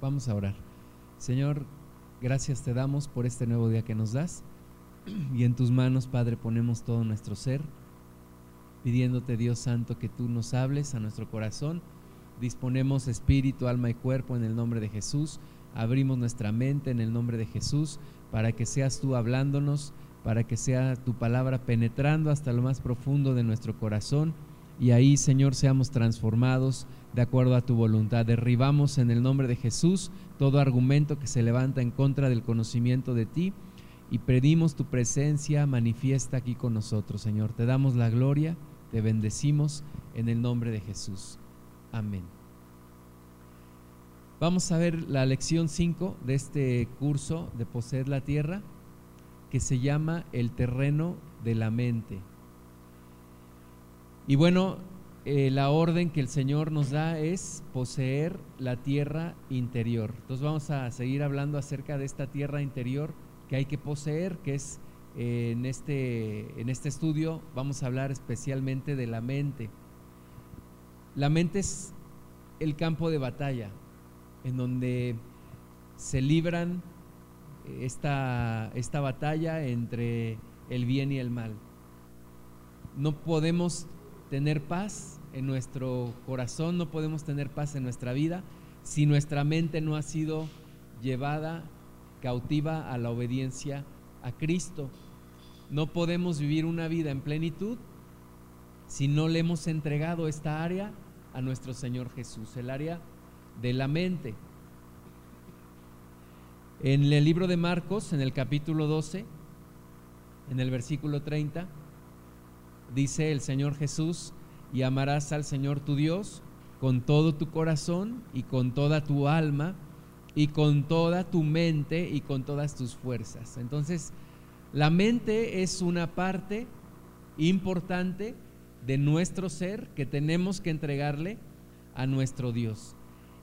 Vamos a orar. Señor, gracias te damos por este nuevo día que nos das. Y en tus manos, Padre, ponemos todo nuestro ser, pidiéndote, Dios Santo, que tú nos hables a nuestro corazón. Disponemos espíritu, alma y cuerpo en el nombre de Jesús. Abrimos nuestra mente en el nombre de Jesús para que seas tú hablándonos, para que sea tu palabra penetrando hasta lo más profundo de nuestro corazón. Y ahí, Señor, seamos transformados de acuerdo a tu voluntad. Derribamos en el nombre de Jesús todo argumento que se levanta en contra del conocimiento de ti y pedimos tu presencia manifiesta aquí con nosotros, Señor. Te damos la gloria, te bendecimos en el nombre de Jesús. Amén. Vamos a ver la lección 5 de este curso de poseer la tierra que se llama el terreno de la mente. Y bueno, eh, la orden que el Señor nos da es poseer la tierra interior. Entonces vamos a seguir hablando acerca de esta tierra interior que hay que poseer, que es eh, en, este, en este estudio vamos a hablar especialmente de la mente. La mente es el campo de batalla en donde se libran eh, esta, esta batalla entre el bien y el mal. No podemos tener paz en nuestro corazón, no podemos tener paz en nuestra vida si nuestra mente no ha sido llevada cautiva a la obediencia a Cristo. No podemos vivir una vida en plenitud si no le hemos entregado esta área a nuestro Señor Jesús, el área de la mente. En el libro de Marcos, en el capítulo 12, en el versículo 30, dice el Señor Jesús, y amarás al Señor tu Dios con todo tu corazón y con toda tu alma y con toda tu mente y con todas tus fuerzas. Entonces, la mente es una parte importante de nuestro ser que tenemos que entregarle a nuestro Dios.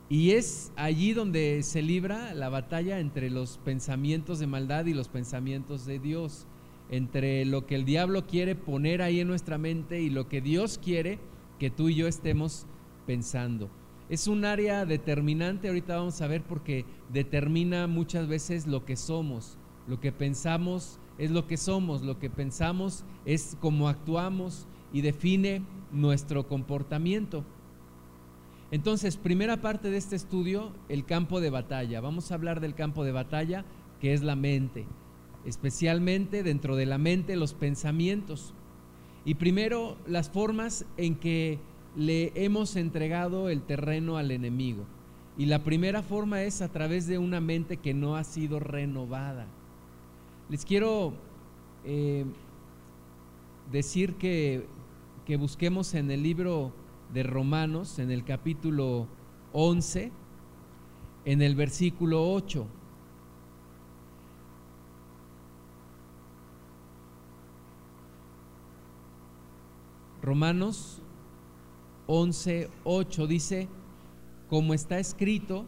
Y es allí donde se libra la batalla entre los pensamientos de maldad y los pensamientos de Dios entre lo que el diablo quiere poner ahí en nuestra mente y lo que Dios quiere que tú y yo estemos pensando. Es un área determinante, ahorita vamos a ver, porque determina muchas veces lo que somos. Lo que pensamos es lo que somos, lo que pensamos es cómo actuamos y define nuestro comportamiento. Entonces, primera parte de este estudio, el campo de batalla. Vamos a hablar del campo de batalla, que es la mente especialmente dentro de la mente los pensamientos. Y primero las formas en que le hemos entregado el terreno al enemigo. Y la primera forma es a través de una mente que no ha sido renovada. Les quiero eh, decir que, que busquemos en el libro de Romanos, en el capítulo 11, en el versículo 8. Romanos 11, 8 dice, como está escrito,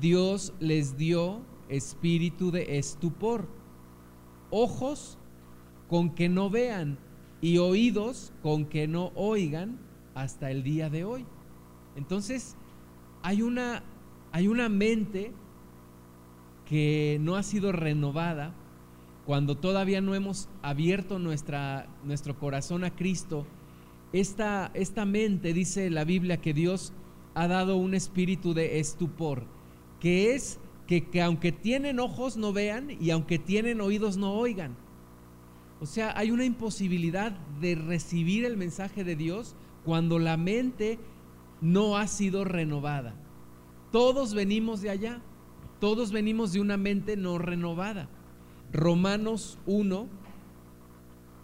Dios les dio espíritu de estupor, ojos con que no vean y oídos con que no oigan hasta el día de hoy. Entonces, hay una, hay una mente que no ha sido renovada cuando todavía no hemos abierto nuestra, nuestro corazón a Cristo esta, esta mente, dice la Biblia, que Dios ha dado un espíritu de estupor, que es que, que, aunque tienen ojos no vean y aunque tienen oídos no oigan. O sea, hay una imposibilidad de recibir el mensaje de Dios cuando la mente no ha sido renovada. Todos venimos de allá, todos venimos de una mente no renovada. Romanos 1,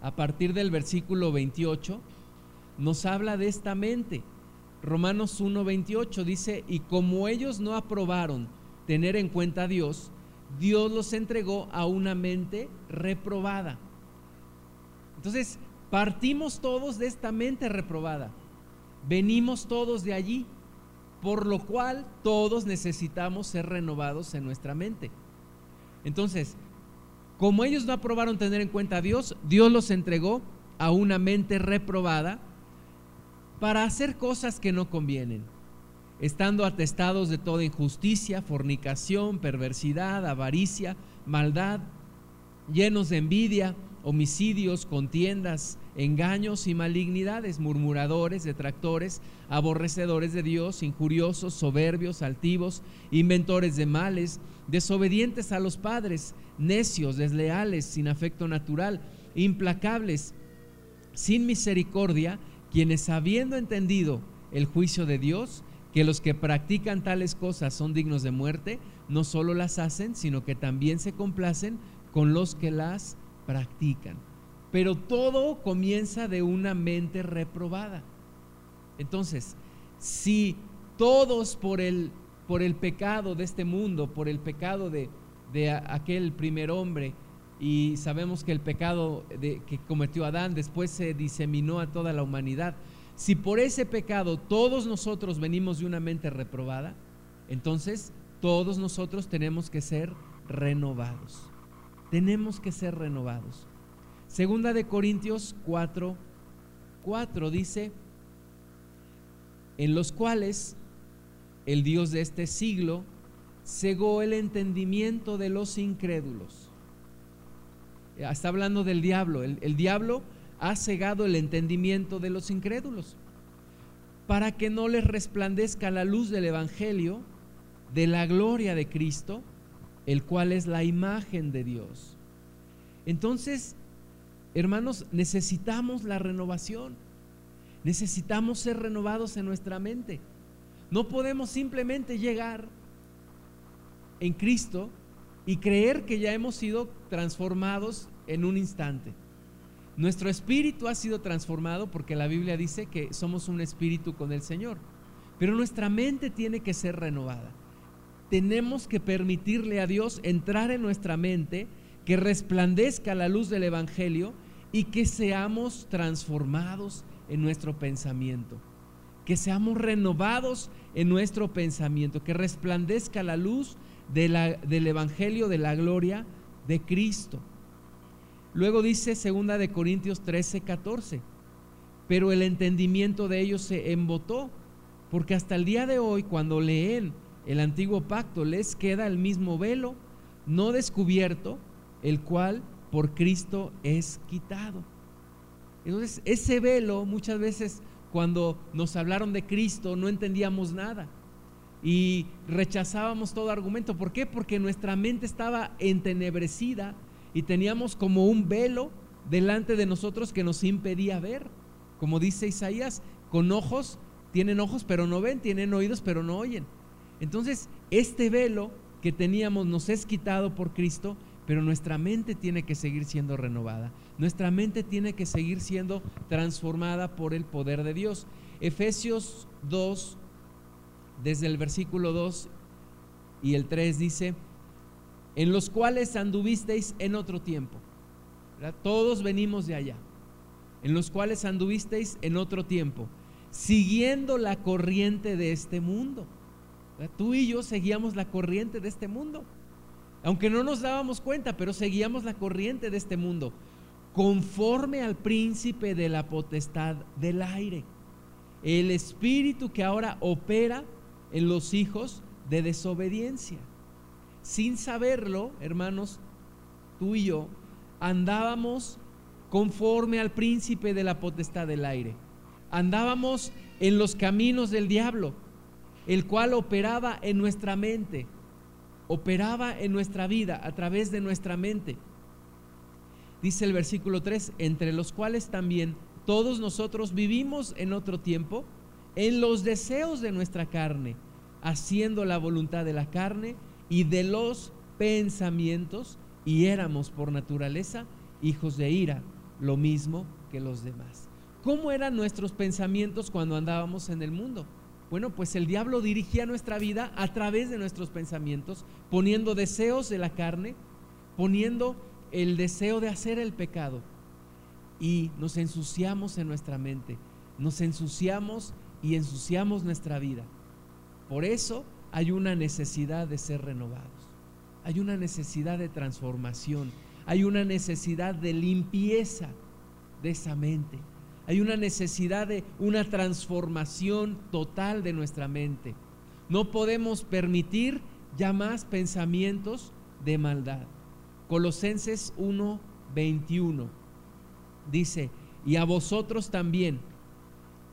a partir del versículo 28, nos habla de esta mente. Romanos 1:28 dice, y como ellos no aprobaron tener en cuenta a Dios, Dios los entregó a una mente reprobada. Entonces, partimos todos de esta mente reprobada. Venimos todos de allí, por lo cual todos necesitamos ser renovados en nuestra mente. Entonces, como ellos no aprobaron tener en cuenta a Dios, Dios los entregó a una mente reprobada para hacer cosas que no convienen. estando atestados de toda injusticia, fornicación, perversidad, avaricia, maldad, llenos de envidia, homicidios, contiendas, engaños y malignidades, murmuradores, detractores, aborrecedores de Dios, injuriosos, soberbios, altivos, inventores de males, desobedientes a los padres, necios, desleales, sin afecto natural, implacables, sin misericordia, quienes habiendo entendido el juicio de Dios, que los que practican tales cosas son dignos de muerte, no solo las hacen, sino que también se complacen con los que las practican. Pero todo comienza de una mente reprobada. Entonces, si todos por el, por el pecado de este mundo, por el pecado de, de aquel primer hombre, y sabemos que el pecado que cometió Adán después se diseminó a toda la humanidad, si por ese pecado todos nosotros venimos de una mente reprobada, entonces todos nosotros tenemos que ser renovados. Tenemos que ser renovados. Segunda de Corintios 4, 4 dice, en los cuales el Dios de este siglo cegó el entendimiento de los incrédulos. Está hablando del diablo. El, el diablo ha cegado el entendimiento de los incrédulos, para que no les resplandezca la luz del Evangelio de la gloria de Cristo, el cual es la imagen de Dios. Entonces, hermanos, necesitamos la renovación, necesitamos ser renovados en nuestra mente. No podemos simplemente llegar en Cristo y creer que ya hemos sido transformados en un instante. Nuestro espíritu ha sido transformado porque la Biblia dice que somos un espíritu con el Señor. Pero nuestra mente tiene que ser renovada. Tenemos que permitirle a Dios entrar en nuestra mente, que resplandezca la luz del Evangelio y que seamos transformados en nuestro pensamiento. Que seamos renovados en nuestro pensamiento, que resplandezca la luz del Evangelio de la gloria de Cristo. Luego dice segunda de Corintios 13, 14, pero el entendimiento de ellos se embotó, porque hasta el día de hoy cuando leen el antiguo pacto les queda el mismo velo no descubierto, el cual por Cristo es quitado. Entonces, ese velo muchas veces cuando nos hablaron de Cristo no entendíamos nada y rechazábamos todo argumento. ¿Por qué? Porque nuestra mente estaba entenebrecida y teníamos como un velo delante de nosotros que nos impedía ver. Como dice Isaías, con ojos, tienen ojos pero no ven, tienen oídos pero no oyen. Entonces, este velo que teníamos nos es quitado por Cristo, pero nuestra mente tiene que seguir siendo renovada. Nuestra mente tiene que seguir siendo transformada por el poder de Dios. Efesios 2, desde el versículo 2 y el 3 dice, en los cuales anduvisteis en otro tiempo. Todos venimos de allá. En los cuales anduvisteis en otro tiempo, siguiendo la corriente de este mundo. Tú y yo seguíamos la corriente de este mundo. Aunque no nos dábamos cuenta, pero seguíamos la corriente de este mundo, conforme al príncipe de la potestad del aire. El espíritu que ahora opera en los hijos de desobediencia sin saberlo, hermanos, tú y yo, andábamos conforme al príncipe de la potestad del aire. Andábamos en los caminos del diablo, el cual operaba en nuestra mente, operaba en nuestra vida a través de nuestra mente. Dice el versículo 3, entre los cuales también todos nosotros vivimos en otro tiempo, en los deseos de nuestra carne, haciendo la voluntad de la carne y de los pensamientos y éramos por naturaleza hijos de ira, lo mismo que los demás. ¿Cómo eran nuestros pensamientos cuando andábamos en el mundo? Bueno, pues el diablo dirigía nuestra vida a través de nuestros pensamientos, poniendo deseos de la carne, poniendo el deseo de hacer el pecado. Y nos ensuciamos en nuestra mente, nos ensuciamos y ensuciamos nuestra vida. Por eso hay una necesidad de ser renovados, hay una necesidad de transformación, hay una necesidad de limpieza de esa mente, hay una necesidad de una transformación total de nuestra mente. no podemos permitir ya más pensamientos de maldad. Colosenses 1, 21 dice, y a vosotros también,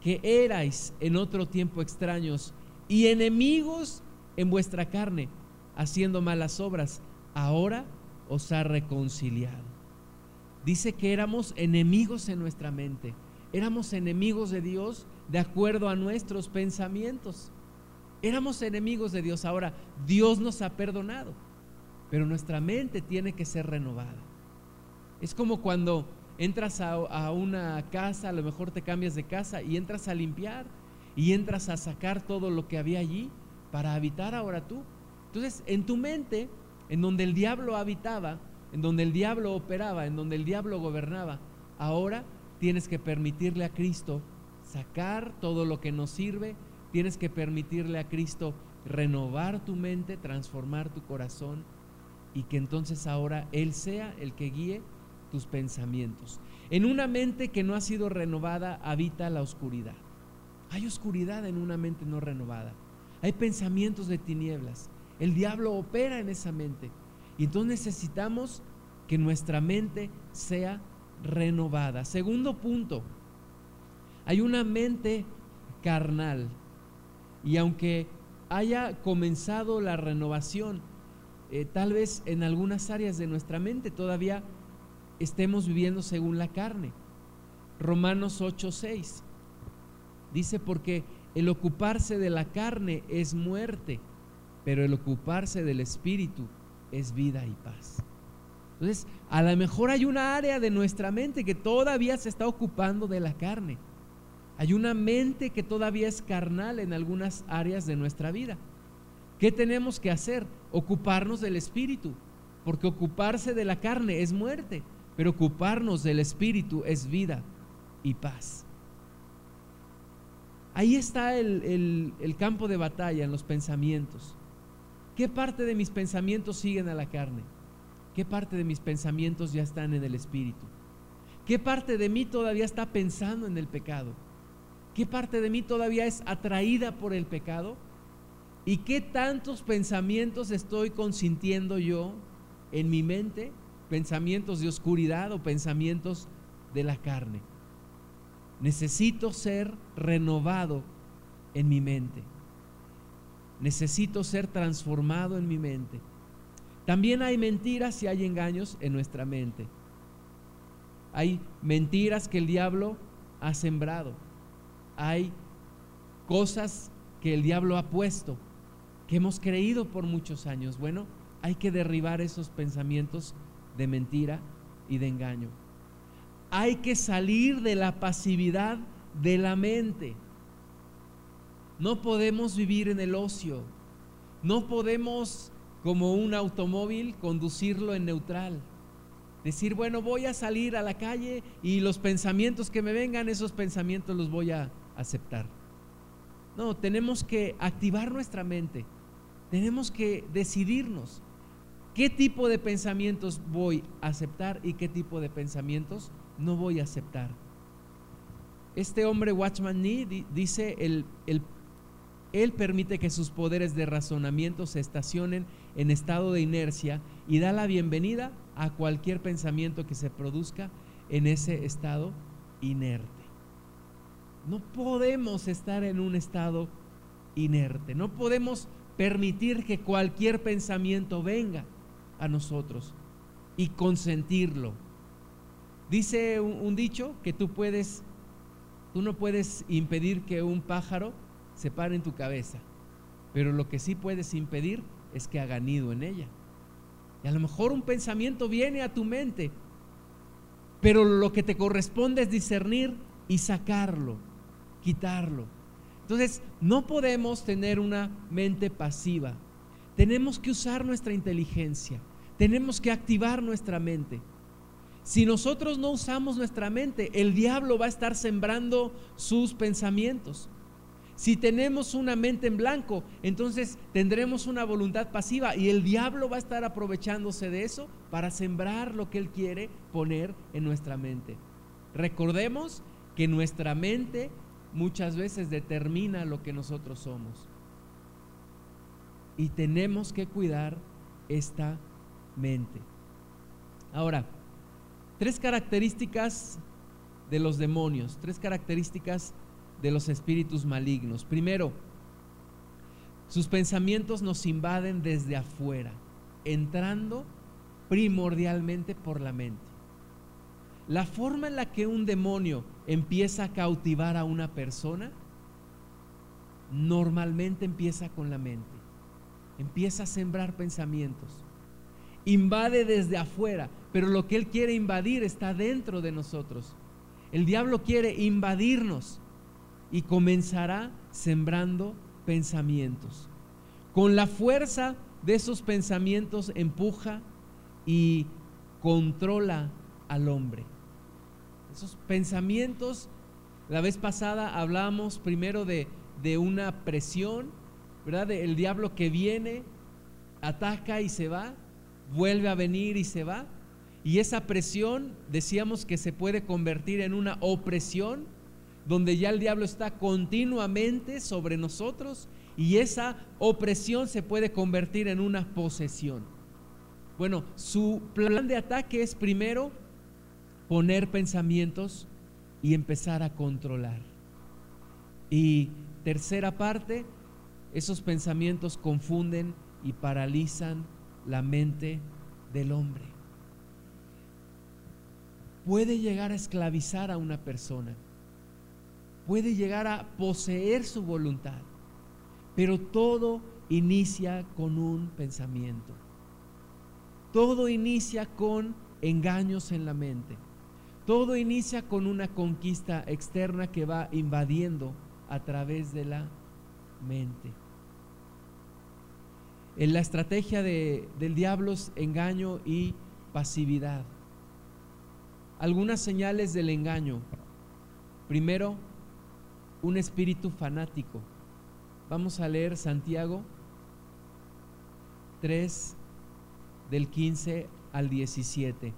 que erais en otro tiempo extraños y enemigos en vuestra carne, haciendo malas obras, ahora os ha reconciliado. Dice que éramos enemigos en nuestra mente, éramos enemigos de Dios de acuerdo a nuestros pensamientos. Éramos enemigos de Dios, ahora Dios nos ha perdonado, pero nuestra mente tiene que ser renovada. Es como cuando entras a, una casa, a lo mejor te cambias de casa y entras a limpiar y entras a sacar todo lo que había allí para habitar ahora tú. Entonces, en tu mente, en donde el diablo habitaba, en donde el diablo operaba, en donde el diablo gobernaba, ahora tienes que permitirle a Cristo sacar todo lo que nos sirve, tienes que permitirle a Cristo renovar tu mente, transformar tu corazón y que entonces ahora Él sea el que guíe tus pensamientos. En una mente que no ha sido renovada habita la oscuridad. Hay oscuridad en una mente no renovada. Hay pensamientos de tinieblas. El diablo opera en esa mente. Y entonces necesitamos que nuestra mente sea renovada. Segundo punto, hay una mente carnal. Y aunque haya comenzado la renovación, eh, tal vez en algunas áreas de nuestra mente todavía estemos viviendo según la carne. Romanos 8:6 dice porque el ocuparse de la carne es muerte, pero el ocuparse del espíritu es vida y paz. Entonces, a lo mejor hay una área de nuestra mente que todavía se está ocupando de la carne. Hay una mente que todavía es carnal en algunas áreas de nuestra vida. ¿Qué tenemos que hacer? Ocuparnos del espíritu, porque ocuparse de la carne es muerte, pero ocuparnos del Espíritu es vida y paz. Ahí está el, campo de batalla en los pensamientos. ¿Qué parte de mis pensamientos siguen a la carne? ¿Qué parte de mis pensamientos ya están en el Espíritu? ¿Qué parte de mí todavía está pensando en el pecado? ¿Qué parte de mí todavía es atraída por el pecado? ¿Y qué tantos pensamientos estoy consintiendo yo en mi mente pensamientos de oscuridad o pensamientos de la carne. Necesito ser renovado en mi mente. Necesito ser transformado en mi mente. También hay mentiras y hay engaños en nuestra mente. Hay mentiras que el diablo ha sembrado. Hay cosas que el diablo ha puesto, que hemos creído por muchos años. Bueno, hay que derribar esos pensamientos de mentira y de engaño. Hay que salir de la pasividad de la mente. No podemos vivir en el ocio. No podemos, como un automóvil, conducirlo en neutral. Decir, bueno, voy a salir a la calle y los pensamientos que me vengan, esos pensamientos los voy a aceptar. No, tenemos que activar nuestra mente. Tenemos que decidirnos. ¿Qué tipo de pensamientos voy a aceptar y qué tipo de pensamientos no voy a aceptar? Este hombre, Watchman Nee, dice, el, él permite que sus poderes de razonamiento se estacionen en estado de inercia y da la bienvenida a cualquier pensamiento que se produzca en ese estado inerte. No podemos estar en un estado inerte, no podemos permitir que cualquier pensamiento venga a nosotros y consentirlo. Dice un, dicho que tú puedes, tú no puedes impedir que un pájaro se pare en tu cabeza, pero lo que sí puedes impedir es que haga nido en ella. Y a lo mejor un pensamiento viene a tu mente, pero lo que te corresponde es discernir y sacarlo, quitarlo. Entonces, no podemos tener una mente pasiva. Tenemos que usar nuestra inteligencia, tenemos que activar nuestra mente. Si nosotros no usamos nuestra mente, el diablo va a estar sembrando sus pensamientos. Si tenemos una mente en blanco, entonces tendremos una voluntad pasiva y el diablo va a estar aprovechándose de eso para sembrar lo que él quiere poner en nuestra mente. Recordemos que nuestra mente muchas veces determina lo que nosotros somos. y tenemos que cuidar esta mente. Ahora, tres características de los demonios, tres características de los espíritus malignos. Primero, sus pensamientos nos invaden desde afuera, entrando primordialmente por la mente. La forma en la que un demonio empieza a cautivar a una persona, normalmente empieza con la mente. Empieza a sembrar pensamientos. Invade desde afuera, pero lo que él quiere invadir está dentro de nosotros. El diablo quiere invadirnos y comenzará sembrando pensamientos. Con la fuerza de esos pensamientos empuja y controla al hombre. Esos pensamientos, la vez pasada hablamos primero de, de una presión, ¿verdad? el diablo que viene, ataca y se va, vuelve a venir y se va. Y esa presión decíamos que se puede convertir en una opresión, donde ya el diablo está continuamente sobre nosotros y esa opresión se puede convertir en una posesión. Bueno, su plan de ataque es primero poner pensamientos y empezar a controlar. Y tercera parte, esos pensamientos confunden y paralizan la mente del hombre. Puede llegar a esclavizar a una persona, puede llegar a poseer su voluntad, pero todo inicia con un pensamiento. Todo inicia con engaños en la mente. Todo inicia con una conquista externa que va invadiendo a través de la mente. En la estrategia del diablo es engaño y pasividad. Algunas señales del engaño. Primero, un espíritu fanático. Vamos a leer Santiago 3 del 15 al 17.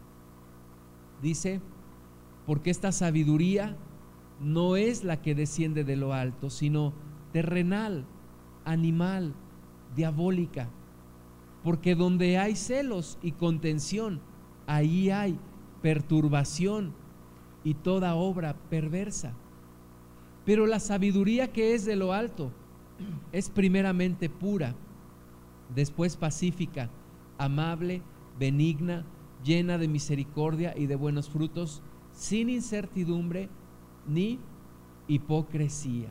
Dice, porque esta sabiduría no es la que desciende de lo alto, sino terrenal, animal, diabólica. Porque donde hay celos y contención, ahí hay perturbación y toda obra perversa. Pero la sabiduría que es de lo alto es primeramente pura, después pacífica, amable, benigna, llena de misericordia y de buenos frutos, sin incertidumbre ni hipocresía.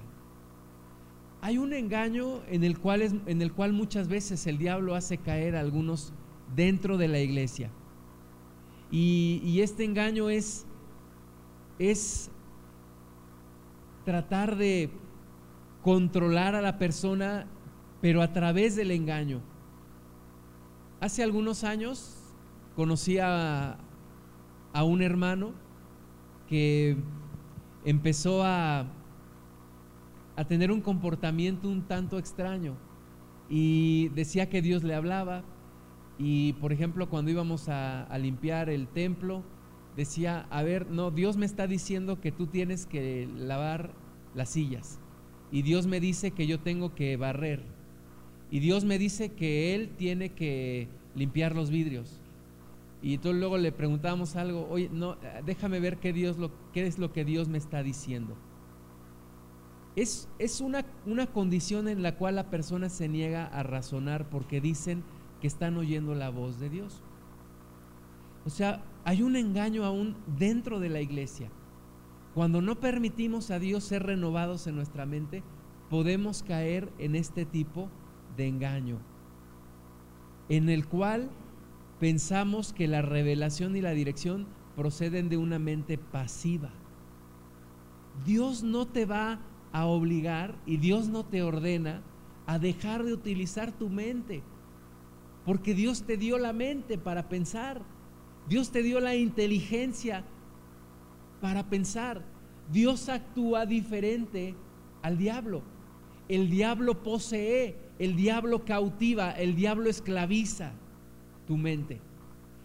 Hay un engaño en el cual, en el cual muchas veces el diablo hace caer a algunos dentro de la iglesia. Y, este engaño es, es tratar de controlar a la persona, pero a través del engaño. Hace algunos años conocí a un hermano que empezó a, a tener un comportamiento un tanto extraño y decía que Dios le hablaba y por ejemplo cuando íbamos a, limpiar el templo decía, a ver, no, Dios me está diciendo que tú tienes que lavar las sillas y Dios me dice que yo tengo que barrer y Dios me dice que Él tiene que limpiar los vidrios y entonces luego le preguntábamos algo, oye, no, déjame ver qué, Dios lo, qué es lo que Dios me está diciendo. Es, es una, una condición en la cual la persona se niega a razonar porque dicen que están oyendo la voz de Dios. O sea, hay un engaño aún dentro de la iglesia. Cuando no permitimos a Dios ser renovados en nuestra mente, podemos caer en este tipo de engaño, en el cual pensamos que la revelación y la dirección proceden de una mente pasiva. Dios no te va a obligar y Dios no te ordena a dejar de utilizar tu mente, porque Dios te dio la mente para pensar, Dios te dio la inteligencia para pensar, Dios actúa diferente al diablo. El diablo posee, el diablo cautiva, el diablo esclaviza tu mente.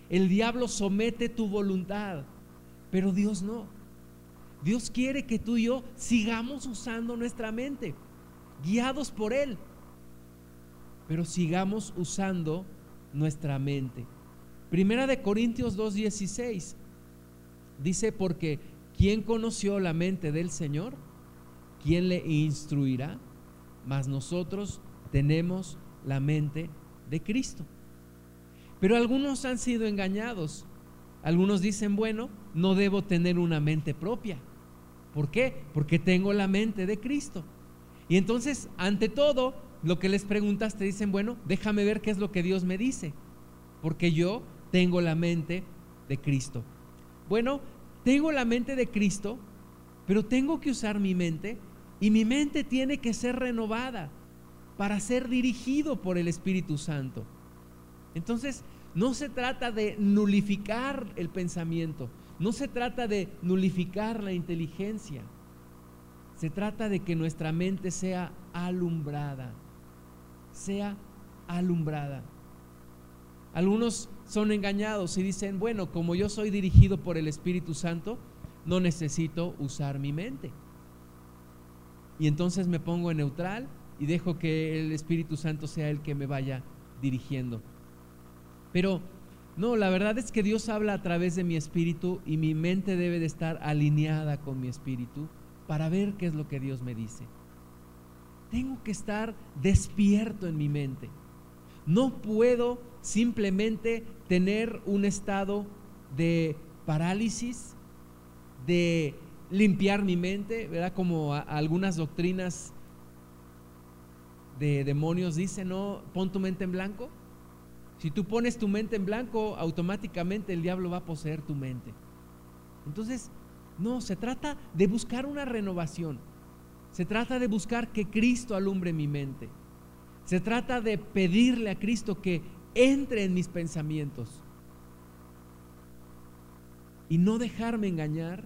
El diablo somete tu voluntad, pero Dios no. Dios quiere que tú y yo sigamos usando nuestra mente, guiados por Él. pero sigamos usando nuestra mente. Primera de Corintios 2:16 dice porque ¿quién conoció la mente del Señor? ¿Quién le instruirá? Mas nosotros tenemos la mente de Cristo. Pero algunos han sido engañados. Algunos dicen, bueno, no debo tener una mente propia. ¿Por qué? Porque tengo la mente de Cristo. Y entonces, ante todo, lo que les preguntas te dicen, bueno, déjame ver qué es lo que Dios me dice. Porque yo tengo la mente de Cristo. Bueno, tengo la mente de Cristo, pero tengo que usar mi mente y mi mente tiene que ser renovada para ser dirigido por el Espíritu Santo. Entonces, no se trata de nulificar el pensamiento, no se trata de nulificar la inteligencia, se trata de que nuestra mente sea alumbrada, sea alumbrada. Algunos son engañados y dicen, bueno, como yo soy dirigido por el Espíritu Santo, no necesito usar mi mente. Y entonces me pongo en neutral y dejo que el Espíritu Santo sea el que me vaya dirigiendo. Pero no, la verdad es que Dios habla a través de mi espíritu y mi mente debe de estar alineada con mi espíritu para ver qué es lo que Dios me dice. Tengo que estar despierto en mi mente. No puedo simplemente tener un estado de parálisis, de limpiar mi mente, ¿verdad? Como algunas doctrinas de demonios dicen, no, pon tu mente en blanco. Si tú pones tu mente en blanco, automáticamente el diablo va a poseer tu mente. Entonces, no, se trata de buscar una renovación. Se trata de buscar que Cristo alumbre mi mente. Se trata de pedirle a Cristo que entre en mis pensamientos y no dejarme engañar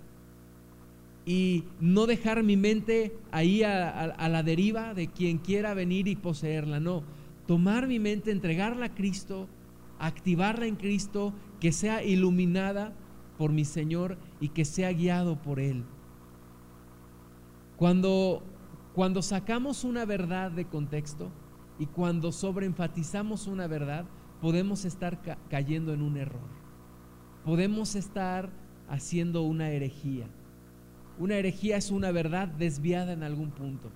y no dejar mi mente ahí a, la deriva de quien quiera venir y poseerla. No, tomar mi mente, entregarla a Cristo, activarla en Cristo, que sea iluminada por mi Señor y que sea guiado por Él. Cuando, cuando sacamos una verdad de contexto, y cuando sobreenfatizamos una verdad, podemos estar cayendo en un error. Podemos estar haciendo una herejía. Una herejía es una verdad desviada en algún punto.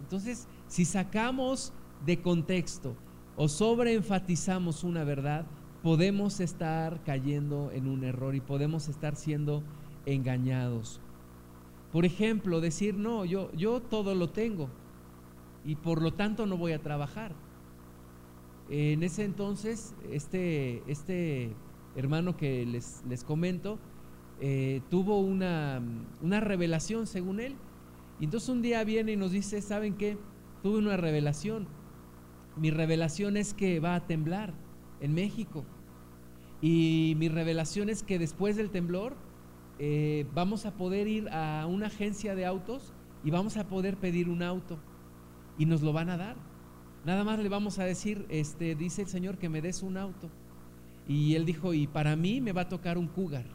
Entonces, si sacamos de contexto o sobreenfatizamos una verdad, podemos estar cayendo en un error y podemos estar siendo engañados. Por ejemplo, decir, no, yo, yo todo lo tengo y por lo tanto no voy a trabajar. En ese entonces, este, este hermano que les, les comento eh, tuvo una, una revelación según él. Y entonces un día viene y nos dice, ¿saben qué? Tuve una revelación. Mi revelación es que va a temblar en México. Y mi revelación es que después del temblor eh, vamos a poder ir a una agencia de autos y vamos a poder pedir un auto y nos lo van a dar. Nada más le vamos a decir, este, dice el Señor que me des un auto. Y él dijo, y para mí me va a tocar un cougar.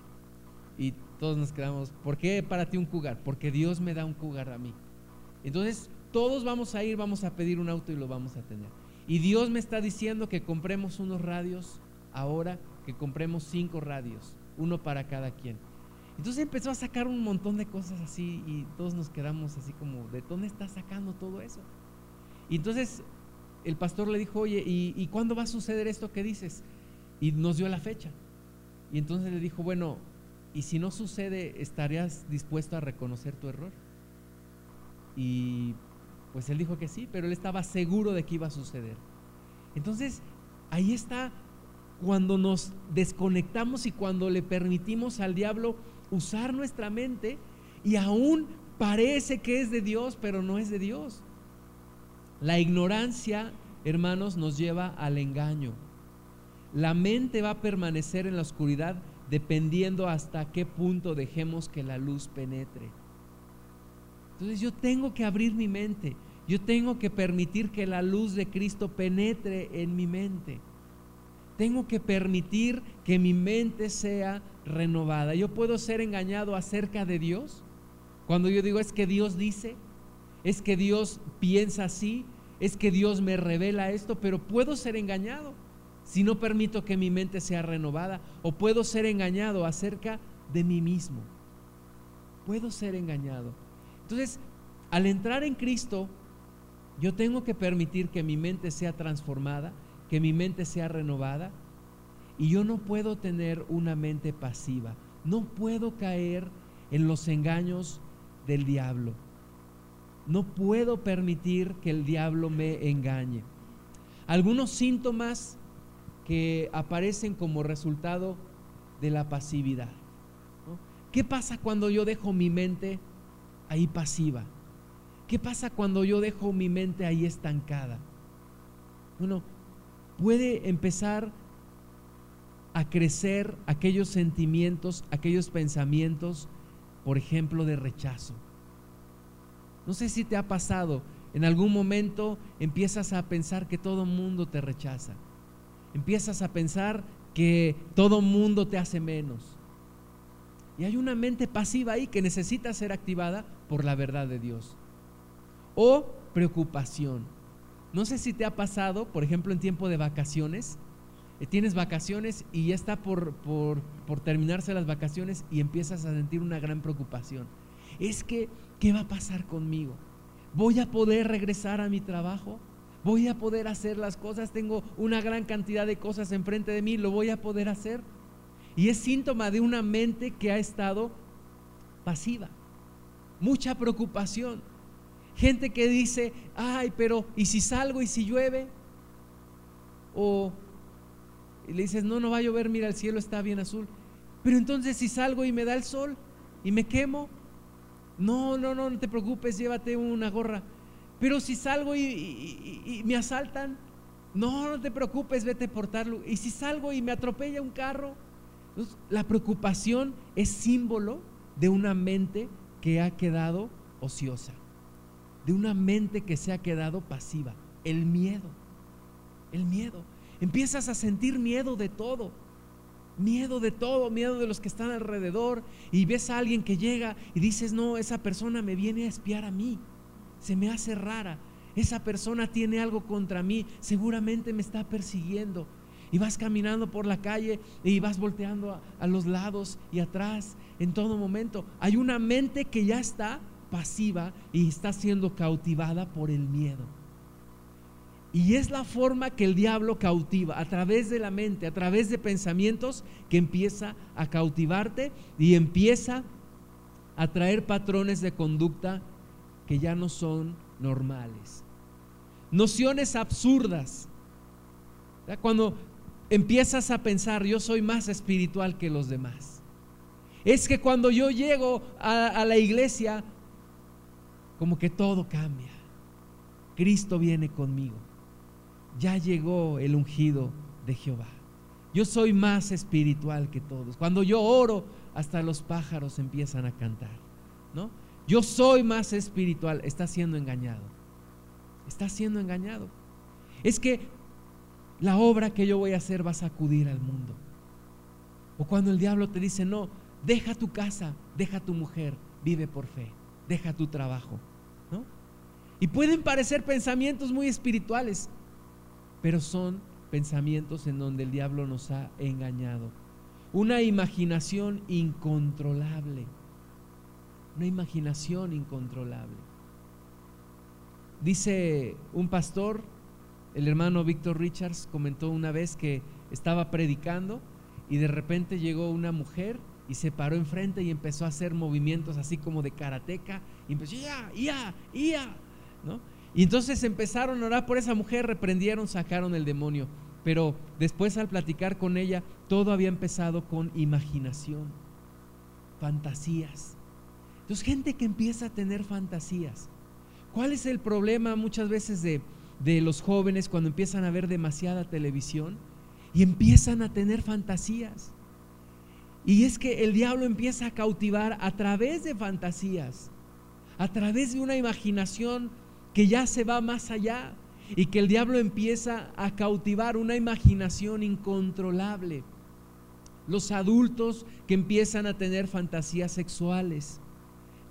Y todos nos quedamos, ¿por qué para ti un cougar? Porque Dios me da un cougar a mí. Entonces, todos vamos a ir, vamos a pedir un auto y lo vamos a tener. Y Dios me está diciendo que compremos unos radios ahora, que compremos cinco radios, uno para cada quien. Entonces empezó a sacar un montón de cosas así y todos nos quedamos así como, ¿de dónde está sacando todo eso? Y entonces el pastor le dijo, oye, ¿y, cuándo va a suceder esto que dices? Y nos dio la fecha. Y entonces le dijo, bueno, ¿y si no sucede, estarías dispuesto a reconocer tu error? Y pues él dijo que sí, pero él estaba seguro de que iba a suceder. Entonces, ahí está cuando nos desconectamos y cuando le permitimos al diablo usar nuestra mente y aún parece que es de Dios, pero no es de Dios. La ignorancia, hermanos, nos lleva al engaño. La mente va a permanecer en la oscuridad dependiendo hasta qué punto dejemos que la luz penetre. Entonces yo tengo que abrir mi mente, yo tengo que permitir que la luz de Cristo penetre en mi mente. Tengo que permitir que mi mente sea renovada. Yo puedo ser engañado acerca de Dios. Cuando yo digo es que Dios dice, es que Dios piensa así, es que Dios me revela esto, pero puedo ser engañado si no permito que mi mente sea renovada o puedo ser engañado acerca de mí mismo. Puedo ser engañado. Entonces, al entrar en Cristo, yo tengo que permitir que mi mente sea transformada, que mi mente sea renovada, y yo no puedo tener una mente pasiva, no puedo caer en los engaños del diablo. No puedo permitir que el diablo me engañe. Algunos síntomas que aparecen como resultado de la pasividad. ¿Qué pasa cuando yo dejo mi mente ahí pasiva? ¿Qué pasa cuando yo dejo mi mente ahí estancada? Bueno, puede empezar a crecer aquellos sentimientos, aquellos pensamientos, por ejemplo, de rechazo. No sé si te ha pasado, en algún momento empiezas a pensar que todo mundo te rechaza. Empiezas a pensar que todo mundo te hace menos. Y hay una mente pasiva ahí que necesita ser activada por la verdad de Dios. O preocupación. No sé si te ha pasado, por ejemplo, en tiempo de vacaciones, eh, tienes vacaciones y ya está por, por, por terminarse las vacaciones y empiezas a sentir una gran preocupación. Es que ¿qué va a pasar conmigo? ¿Voy a poder regresar a mi trabajo? ¿Voy a poder hacer las cosas? Tengo una gran cantidad de cosas enfrente de mí, ¿lo voy a poder hacer? Y es síntoma de una mente que ha estado pasiva. Mucha preocupación. Gente que dice, ay, pero ¿y si salgo y si llueve? O le dices, no, no va a llover, mira, el cielo está bien azul. Pero entonces si salgo y me da el sol y me quemo, no, no, no, no te preocupes, llévate una gorra. Pero si salgo y, me asaltan, no, no te preocupes, vete a portarlo. Y si salgo y me atropella un carro, la preocupación es símbolo de una mente que ha quedado ociosa, de una mente que se ha quedado pasiva. El miedo, el miedo. Empiezas a sentir miedo de todo Miedo de todo, miedo de los que están alrededor. Y ves a alguien que llega y dices, no, esa persona me viene a espiar a mí. Se me hace rara. Esa persona tiene algo contra mí. Seguramente me está persiguiendo. Y vas caminando por la calle y vas volteando a, los lados y atrás en todo momento. Hay una mente que ya está pasiva y está siendo cautivada por el miedo. Y es la forma que el diablo cautiva, a través de la mente, a través de pensamientos, que empieza a cautivarte y empieza a traer patrones de conducta que ya no son normales. Nociones absurdas. Cuando empiezas a pensar, yo soy más espiritual que los demás. Es que cuando yo llego a, la iglesia, como que todo cambia. Cristo viene conmigo ya llegó el ungido de Jehová. Yo soy más espiritual que todos. Cuando yo oro, hasta los pájaros empiezan a cantar, ¿no? Yo soy más espiritual, está siendo engañado. Está siendo engañado. Es que la obra que yo voy a hacer va a sacudir al mundo. O cuando el diablo te dice, no, deja tu casa, deja tu mujer, vive por fe, deja tu trabajo. ¿no? Y pueden parecer pensamientos muy espirituales, pero son pensamientos en donde el diablo nos ha engañado. Una imaginación incontrolable. Una imaginación incontrolable. Dice un pastor, el hermano Víctor Richards comentó una vez que estaba predicando y de repente llegó una mujer y se paró enfrente y empezó a hacer movimientos así como de karateca y empezó, ya, ya, ya, ¿no? Y entonces empezaron a orar por esa mujer, reprendieron, sacaron el demonio. Pero después al platicar con ella, todo había empezado con imaginación, fantasías. Entonces gente que empieza a tener fantasías. ¿Cuál es el problema muchas veces de, de los jóvenes cuando empiezan a ver demasiada televisión y empiezan a tener fantasías? Y es que el diablo empieza a cautivar a través de fantasías, a través de una imaginación que ya se va más allá y que el diablo empieza a cautivar una imaginación incontrolable. Los adultos que empiezan a tener fantasías sexuales,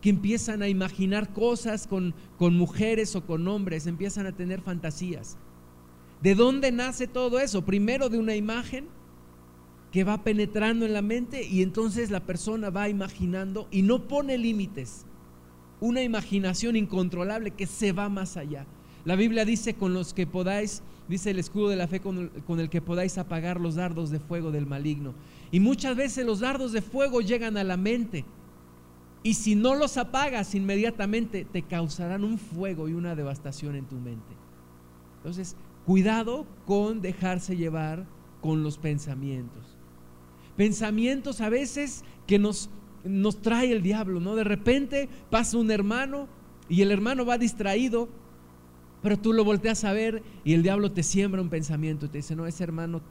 que empiezan a imaginar cosas con, con mujeres o con hombres, empiezan a tener fantasías. ¿De dónde nace todo eso? Primero de una imagen que va penetrando en la mente y entonces la persona va imaginando y no pone límites. Una imaginación incontrolable que se va más allá. La Biblia dice con los que podáis, dice el escudo de la fe con el, con el que podáis apagar los dardos de fuego del maligno. Y muchas veces los dardos de fuego llegan a la mente. Y si no los apagas inmediatamente, te causarán un fuego y una devastación en tu mente. Entonces, cuidado con dejarse llevar con los pensamientos. Pensamientos a veces que nos, nos trae el diablo, ¿no? De repente pasa un hermano y el hermano va distraído pero tú lo volteas a ver y el diablo te siembra un pensamiento y te dice, no, ese hermano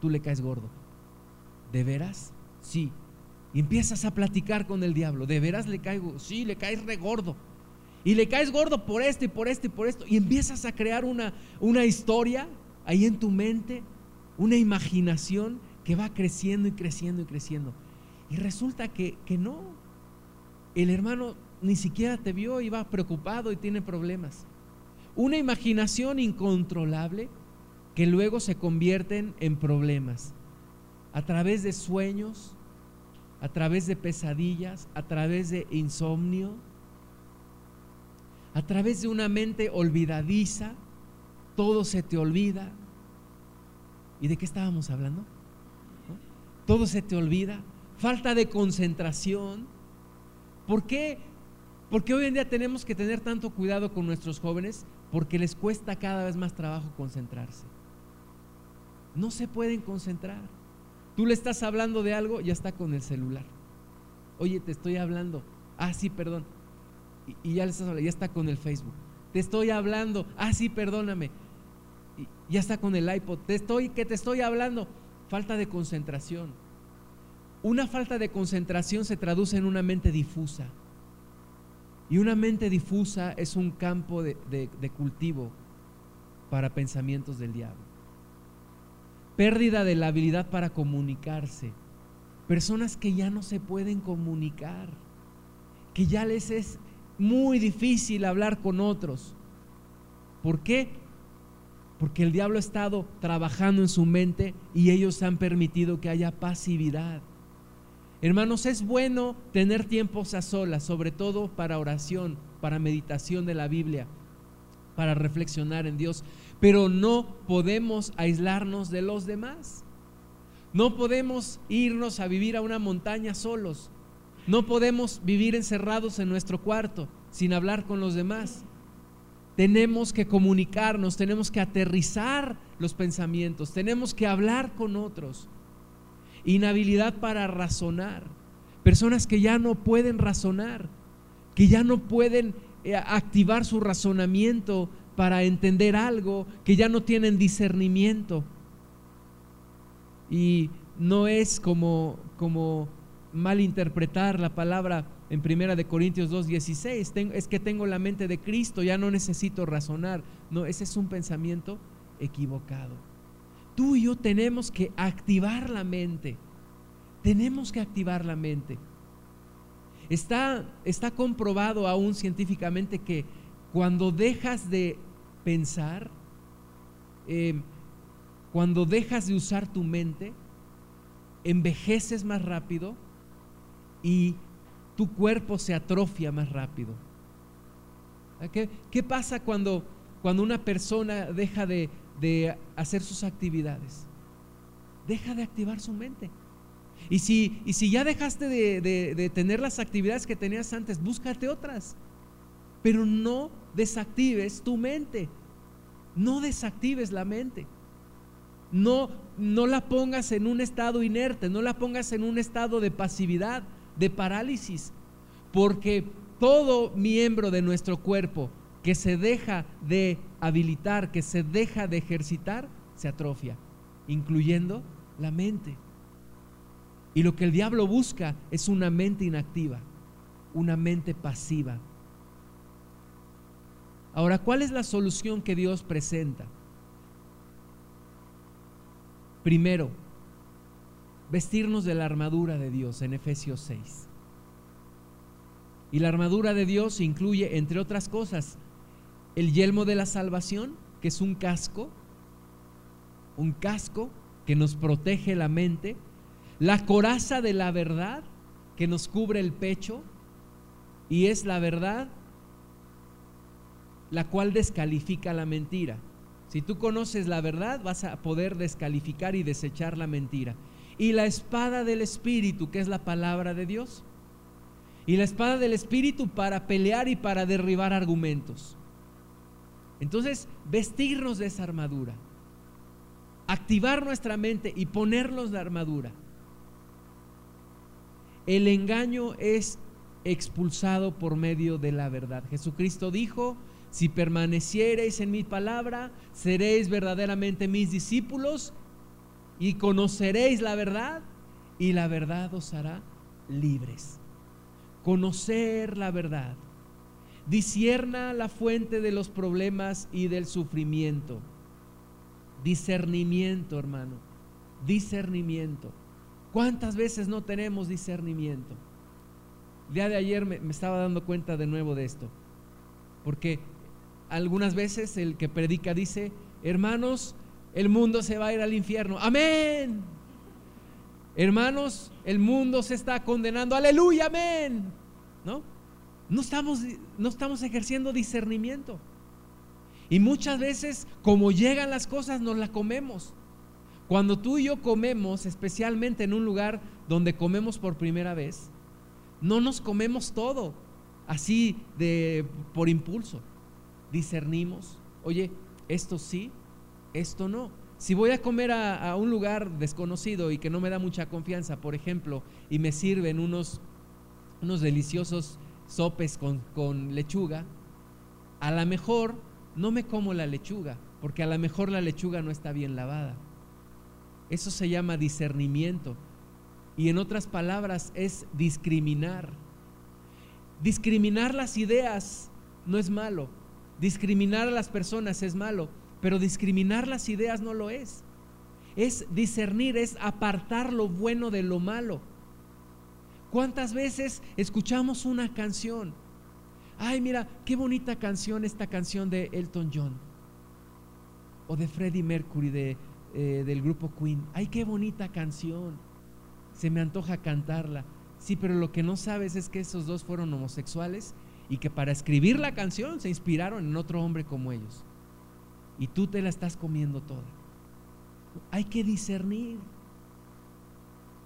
tú le caes gordo. ¿De veras? Sí. Y empiezas a platicar con el diablo. ¿De veras le caigo? Sí, le caes re gordo. Y le caes gordo por esto y por esto y por esto. Y empiezas a crear una, una historia ahí en tu mente, una imaginación que va creciendo y creciendo y creciendo. Y resulta que, que no. El hermano ni siquiera te vio y va preocupado y tiene problemas una imaginación incontrolable que luego se convierten en problemas a través de sueños, a través de pesadillas, a través de insomnio, a través de una mente olvidadiza, todo se te olvida. ¿Y de qué estábamos hablando? Todo se te olvida, falta de concentración. ¿Por qué? Porque hoy en día tenemos que tener tanto cuidado con nuestros jóvenes porque les cuesta cada vez más trabajo concentrarse. No se pueden concentrar. Tú le estás hablando de algo, ya está con el celular. Oye, te estoy hablando. Ah, sí, perdón. Y, ya le estás hablando, ya está con el Facebook. Te estoy hablando. Ah, sí, perdóname. Y ya está con el iPod. Te estoy, que te estoy hablando. Falta de concentración. Una falta de concentración se traduce en una mente difusa. Y una mente difusa es un campo de, cultivo para pensamientos del diablo. Pérdida de la habilidad para comunicarse. Personas que ya no se pueden comunicar, que ya les es muy difícil hablar con otros. ¿Por qué? Porque el diablo ha estado trabajando en su mente y ellos han permitido que haya pasividad. Hermanos, es bueno tener tiempos a solas, sobre todo para oración, para meditación de la Biblia, para reflexionar en Dios, pero no podemos aislarnos de los demás. No podemos irnos a vivir a una montaña solos. No podemos vivir encerrados en nuestro cuarto sin hablar con los demás. Tenemos que comunicarnos, tenemos que aterrizar los pensamientos, tenemos que hablar con otros inhabilidad para razonar, personas que ya no pueden razonar, que ya no pueden activar su razonamiento para entender algo, que ya no tienen discernimiento. Y no es como, como malinterpretar la palabra en Primera de Corintios 2:16, es que tengo la mente de Cristo, ya no necesito razonar. No, ese es un pensamiento equivocado. Tú y yo tenemos que activar la mente. Tenemos que activar la mente. Está, está comprobado aún científicamente que cuando dejas de pensar, em, cuando dejas de usar tu mente, envejeces más rápido y tu cuerpo se atrofia más rápido. ¿Qué, qué pasa cuando, cuando una persona deja de, de hacer sus actividades. Deja de activar su mente. Y si, y si ya dejaste de, tener las actividades que tenías antes, búscate otras. Pero no desactives tu mente. No desactives la mente. No, no la pongas en un estado inerte, no la pongas en un estado de pasividad, de parálisis. Porque todo miembro de nuestro cuerpo que se deja de habilitar, que se deja de ejercitar, se atrofia, incluyendo la mente. Y lo que el diablo busca es una mente inactiva, una mente pasiva. Ahora, ¿cuál es la solución que Dios presenta? Primero, vestirnos de la armadura de Dios en Efesios 6. Y la armadura de Dios incluye, entre otras cosas, el yelmo de la salvación, que es un casco, un casco que nos protege la mente, la coraza de la verdad, que nos cubre el pecho, y es la verdad la cual descalifica la mentira. Si tú conoces la verdad, vas a poder descalificar y desechar la mentira. Y la espada del Espíritu, que es la palabra de Dios. Y la espada del Espíritu para pelear y para derribar argumentos. Entonces, vestirnos de esa armadura. Activar nuestra mente y ponernos la armadura. El engaño es expulsado por medio de la verdad. Jesucristo dijo, si permaneciereis en mi palabra, seréis verdaderamente mis discípulos y conoceréis la verdad y la verdad os hará libres. Conocer la verdad. Disierna la fuente de los problemas y del sufrimiento. Discernimiento, hermano. Discernimiento. ¿Cuántas veces no tenemos discernimiento? El día de ayer me, me estaba dando cuenta de nuevo de esto. Porque algunas veces el que predica dice, hermanos, el mundo se va a ir al infierno. Amén. Hermanos, el mundo se está condenando. Aleluya, amén. ¿No? No estamos, no estamos ejerciendo discernimiento. Y muchas veces, como llegan las cosas, nos las comemos. Cuando tú y yo comemos, especialmente en un lugar donde comemos por primera vez, no nos comemos todo así de por impulso discernimos, oye, esto sí, esto no. Si voy a comer a, un lugar desconocido y que no me da mucha confianza, por ejemplo, y me sirven unos, unos deliciosos sopes con, con lechuga, a lo mejor no me como la lechuga, porque a lo mejor la lechuga no está bien lavada. Eso se llama discernimiento. Y en otras palabras es discriminar. Discriminar las ideas no es malo, Discriminar a las personas es malo, pero discriminar las ideas no lo es. Es discernir, es apartar lo bueno de lo malo. ¿Cuántas veces escuchamos una canción? Ay, mira, qué bonita canción esta canción de Elton John. O de Freddie Mercury de, eh, del grupo Queen. Ay, qué bonita canción. Se me antoja cantarla. Sí, pero lo que no sabes es que esos dos fueron homosexuales y que para escribir la canción se inspiraron en otro hombre como ellos. Y tú te la estás comiendo toda. Hay que discernir.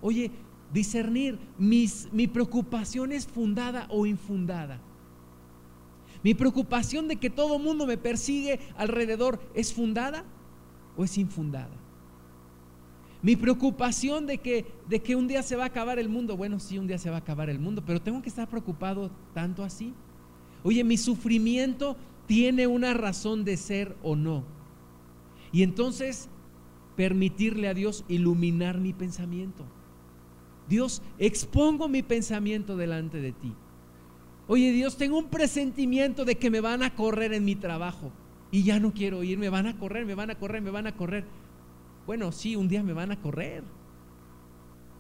Oye, discernir, mis, mi preocupación es fundada o infundada. Mi preocupación de que todo mundo me persigue alrededor es fundada o es infundada. Mi preocupación de que, de que un día se va a acabar el mundo, bueno, sí, un día se va a acabar el mundo, pero tengo que estar preocupado tanto así. Oye, mi sufrimiento tiene una razón de ser o no. Y entonces permitirle a Dios iluminar mi pensamiento. Dios, expongo mi pensamiento delante de ti. Oye Dios, tengo un presentimiento de que me van a correr en mi trabajo y ya no quiero ir, me van a correr, me van a correr, me van a correr. Bueno, sí, un día me van a correr,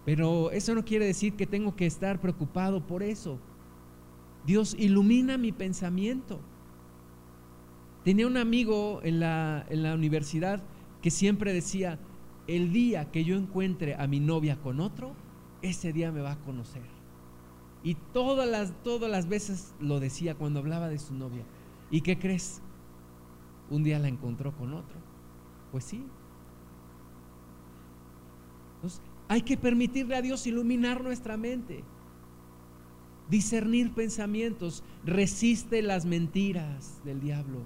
pero eso no quiere decir que tengo que estar preocupado por eso. Dios ilumina mi pensamiento. Tenía un amigo en la, en la universidad que siempre decía, el día que yo encuentre a mi novia con otro, ese día me va a conocer. Y todas las, todas las veces lo decía cuando hablaba de su novia. ¿Y qué crees? Un día la encontró con otro. Pues sí. Entonces, hay que permitirle a Dios iluminar nuestra mente discernir pensamientos, resiste las mentiras del diablo.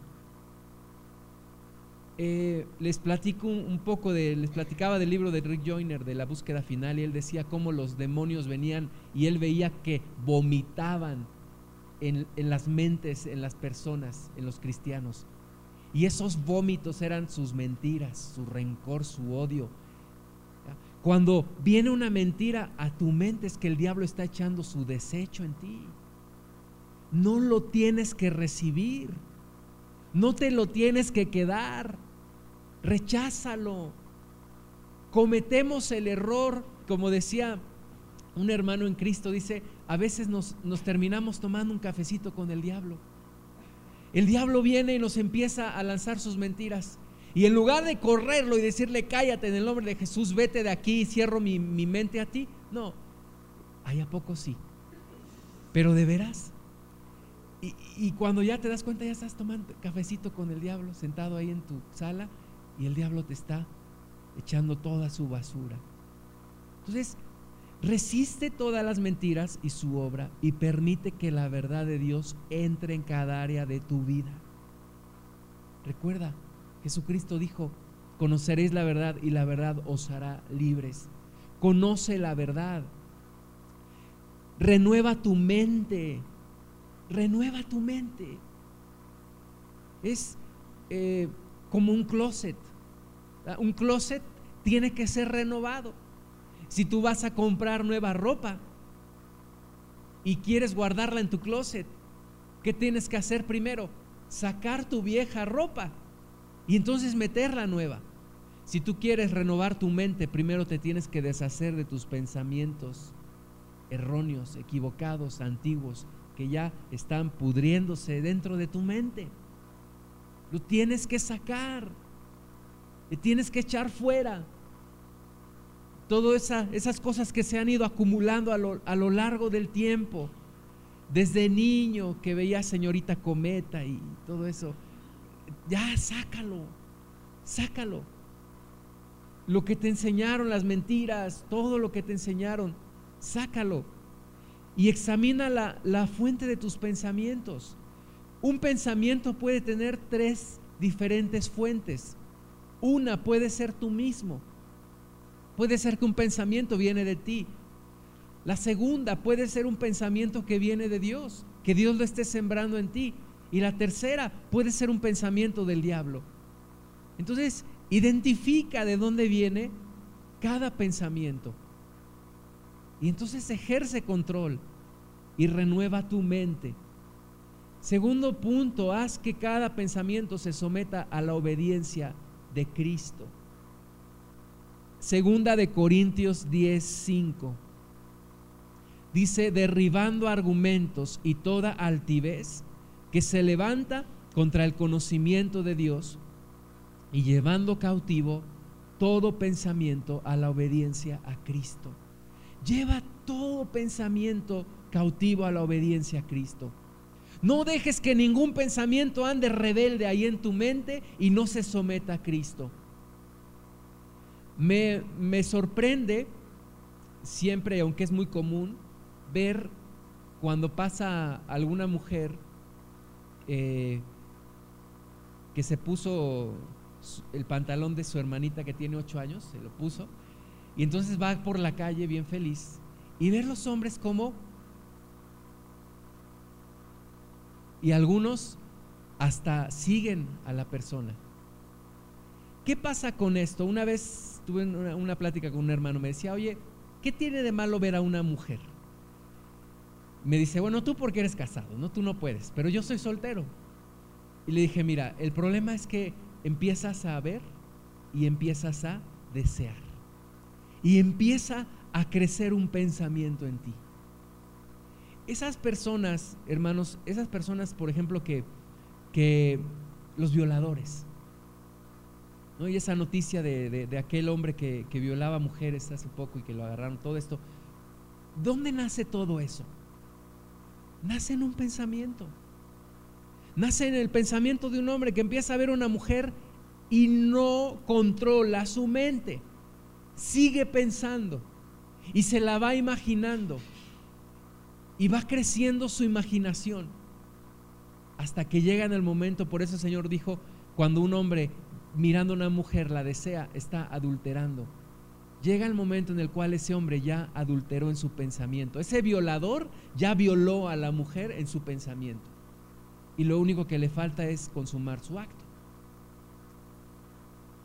Eh, les platico un, poco de, les platicaba del libro de Rick Joyner de la búsqueda final y él decía cómo los demonios venían y él veía que vomitaban en, en las mentes, en las personas, en los cristianos. Y esos vómitos eran sus mentiras, su rencor, su odio, cuando viene una mentira a tu mente es que el diablo está echando su desecho en ti. No lo tienes que recibir. No te lo tienes que quedar. Recházalo. Cometemos el error, como decía un hermano en Cristo dice, a veces nos, nos terminamos tomando un cafecito con el diablo. El diablo viene y nos empieza a lanzar sus mentiras. Y en lugar de correrlo y decirle, cállate en el nombre de Jesús, vete de aquí y cierro mi, mi mente a ti, no, hay a poco sí. Pero de veras. Y, y, cuando ya te das cuenta, ya estás tomando cafecito con el diablo, sentado ahí en tu sala, y el diablo te está echando toda su basura. Entonces, resiste todas las mentiras y su obra y permite que la verdad de Dios entre en cada área de tu vida. Recuerda, Jesucristo dijo, conoceréis la verdad y la verdad os hará libres. Conoce la verdad. Renueva tu mente. Renueva tu mente. Es eh, como un closet. Un closet tiene que ser renovado. Si tú vas a comprar nueva ropa y quieres guardarla en tu closet, ¿qué tienes que hacer primero? Sacar tu vieja ropa y entonces meterla nueva. Si tú quieres renovar tu mente, primero te tienes que deshacer de tus pensamientos erróneos, equivocados, antiguos, que ya están pudriéndose dentro de tu mente. Lo tienes que sacar, le tienes que echar fuera todas esas cosas que se han ido acumulando a lo, a lo, largo del tiempo. Desde niño que veía a señorita Cometa y todo eso. Ya, sácalo, sácalo. Lo que te enseñaron, las mentiras, todo lo que te enseñaron, sácalo. Y examina la, la fuente de tus pensamientos. Un pensamiento puede tener tres diferentes fuentes. Una puede ser tú mismo Puede ser que un pensamiento viene de ti. La segunda puede ser un pensamiento que viene de Dios, que Dios lo esté sembrando en ti. Y la tercera puede ser un pensamiento del diablo. Entonces, identifica de dónde viene cada pensamiento. Y entonces ejerce control y renueva tu mente. Segundo punto, haz que cada pensamiento se someta a la obediencia de Cristo. Segunda de Corintios 10:5. Dice, derribando argumentos y toda altivez que se levanta contra el conocimiento de Dios y llevando cautivo todo pensamiento a la obediencia a Cristo. Lleva todo pensamiento cautivo a la obediencia a Cristo. No dejes que ningún pensamiento ande rebelde ahí en tu mente y no se someta a Cristo. Me, sorprende siempre, aunque es muy común, ver cuando pasa alguna mujer eh, que se puso el pantalón de su hermanita que tiene ocho años, se lo puso, y entonces va por la calle bien feliz, y ver los hombres como, y algunos hasta siguen a la persona. ¿Qué pasa con esto? Una vez tuve una, plática con un hermano, me decía, oye, ¿qué tiene de malo ver a una mujer? Me dice, bueno, tú porque eres casado, no, tú no puedes, pero yo soy soltero. Y le dije, mira, el problema es que empiezas a ver y empiezas a desear. Y empieza a crecer un pensamiento en ti. Esas personas, hermanos, esas personas, por ejemplo, que, que los violadores, y esa noticia de, aquel hombre que, que, violaba mujeres hace poco y que lo agarraron, todo esto. ¿Dónde nace todo eso? Nace en un pensamiento. Nace en el pensamiento de un hombre que empieza a ver una mujer y no controla su mente. Sigue pensando y se la va imaginando. Y va creciendo su imaginación hasta que llega en el momento, por eso el Señor dijo, cuando un hombre mirando a una mujer, la desea, está adulterando. Llega el momento en el cual ese hombre ya adulteró en su pensamiento. Ese violador ya violó a la mujer en su pensamiento. Y lo único que le falta es consumar su acto.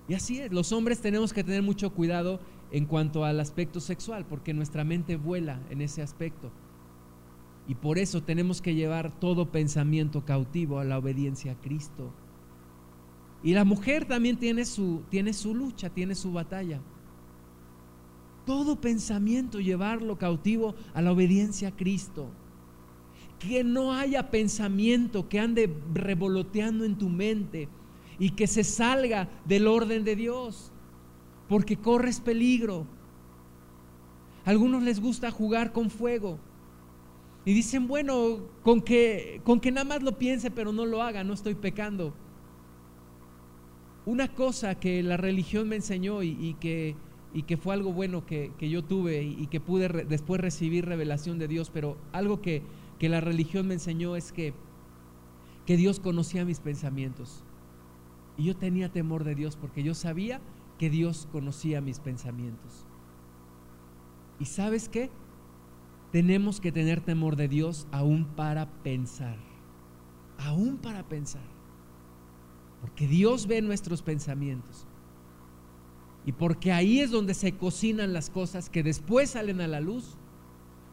Y así es, los hombres tenemos que tener mucho cuidado en cuanto al aspecto sexual, porque nuestra mente vuela en ese aspecto. Y por eso tenemos que llevar todo pensamiento cautivo a la obediencia a Cristo. Y la mujer también tiene su, tiene su lucha, tiene su batalla. todo pensamiento llevarlo cautivo a la obediencia a Cristo. Que no haya pensamiento que ande revoloteando en tu mente y que se salga del orden de Dios, porque corres peligro. algunos les gusta jugar con fuego y dicen, bueno, con que, con que nada más lo piense pero no lo haga, no estoy pecando. Una cosa que la religión me enseñó y, que, fue algo bueno que, yo tuve y, que pude después recibir revelación de Dios, pero algo que, que la religión me enseñó es que, que Dios conocía mis pensamientos. Y yo tenía temor de Dios porque yo sabía que Dios conocía mis pensamientos. ¿Y sabes qué? Tenemos que tener temor de Dios aún para pensar. Aún para pensar. Porque Dios ve nuestros pensamientos. Y porque ahí es donde se cocinan las cosas que después salen a la luz.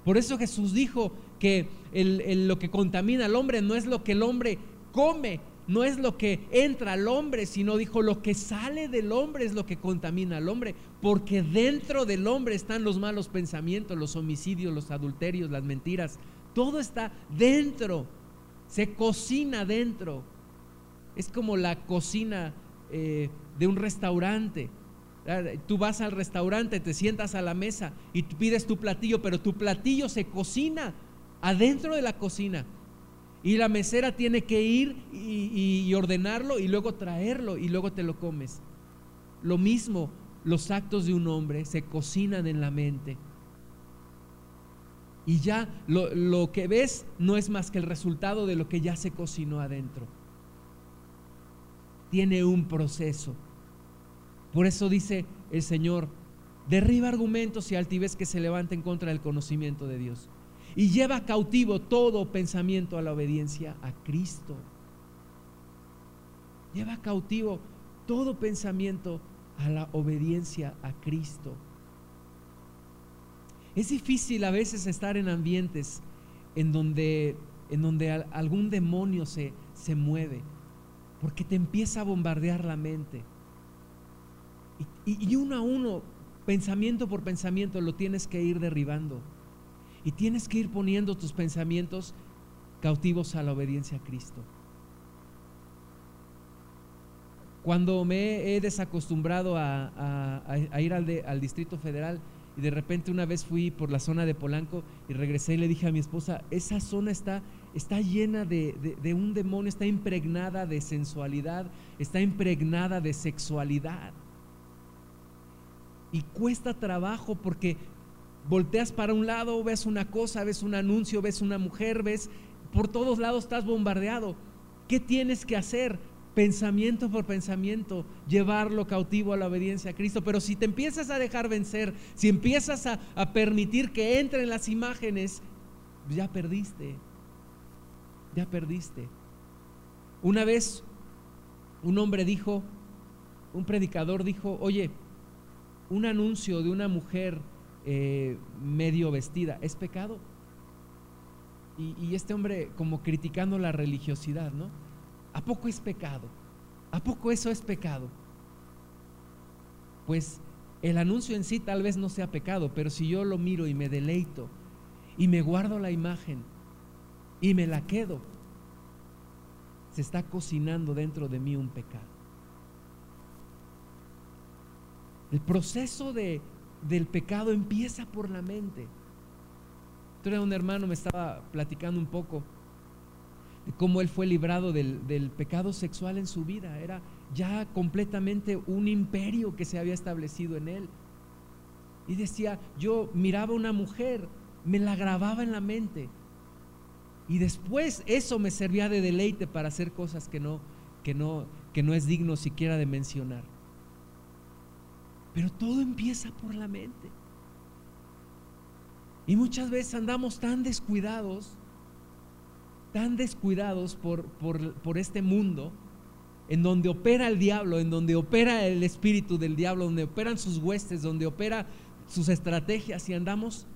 Por eso Jesús dijo que lo que contamina al hombre no es lo que el hombre come, no es lo que entra al hombre, sino dijo lo que sale del hombre es lo que contamina al hombre, porque dentro del hombre están los malos pensamientos, los homicidios, los adulterios, las mentiras, todo está dentro, se cocina dentro. Es como la cocina eh, de un restaurante. Tú vas al restaurante, te sientas a la mesa y pides tu platillo, pero tu platillo se cocina adentro de la cocina. Y la mesera tiene que ir y, y, ordenarlo y luego traerlo y luego te lo comes. Lo mismo, los actos de un hombre se cocinan en la mente. Y ya lo, lo que ves no es más que el resultado de lo que ya se cocinó adentro tiene un proceso. Por eso dice el Señor, derriba argumentos y altivez que se levanten contra el conocimiento de Dios. Y lleva cautivo todo pensamiento a la obediencia a Cristo. Lleva cautivo todo pensamiento a la obediencia a Cristo. Es difícil a veces estar en ambientes en donde, en donde algún demonio se, se mueve porque te empieza a bombardear la mente. Y, uno a uno, pensamiento por pensamiento, lo tienes que ir derribando. Y tienes que ir poniendo tus pensamientos cautivos a la obediencia a Cristo. Cuando me he desacostumbrado a, ir al, Distrito Federal, y de repente una vez fui por la zona de Polanco y regresé y le dije a mi esposa, esa zona está, está llena de, un demonio, está impregnada de sensualidad, está impregnada de sexualidad. Y cuesta trabajo porque volteas para un lado, ves una cosa, ves un anuncio, ves una mujer, ves, por todos lados estás bombardeado. ¿Qué tienes que hacer? pensamiento por pensamiento, llevarlo cautivo a la obediencia a Cristo. Pero si te empiezas a dejar vencer, si empiezas a, permitir que entren las imágenes, ya perdiste, ya perdiste. Una vez un hombre dijo, un predicador dijo, oye, un anuncio de una mujer eh, medio vestida, ¿es pecado? Y, y este hombre como criticando la religiosidad, ¿no? ¿A poco es pecado? ¿A poco eso es pecado? Pues el anuncio en sí tal vez no sea pecado, pero si yo lo miro y me deleito y me guardo la imagen y me la quedo, se está cocinando dentro de mí un pecado. El proceso de, del pecado empieza por la mente. Entonces un hermano me estaba platicando un poco de cómo él fue librado del, pecado sexual en su vida. Era ya completamente un imperio que se había establecido en él. Y decía, yo miraba a una mujer, me la grababa en la mente. Y después eso me servía de deleite para hacer cosas que no, que no, que no es digno siquiera de mencionar. Pero todo empieza por la mente. Y muchas veces andamos tan descuidados tan descuidados por, por, este mundo, en donde opera el diablo, en donde opera el espíritu del diablo, donde operan sus huestes, donde opera sus estrategias y andamos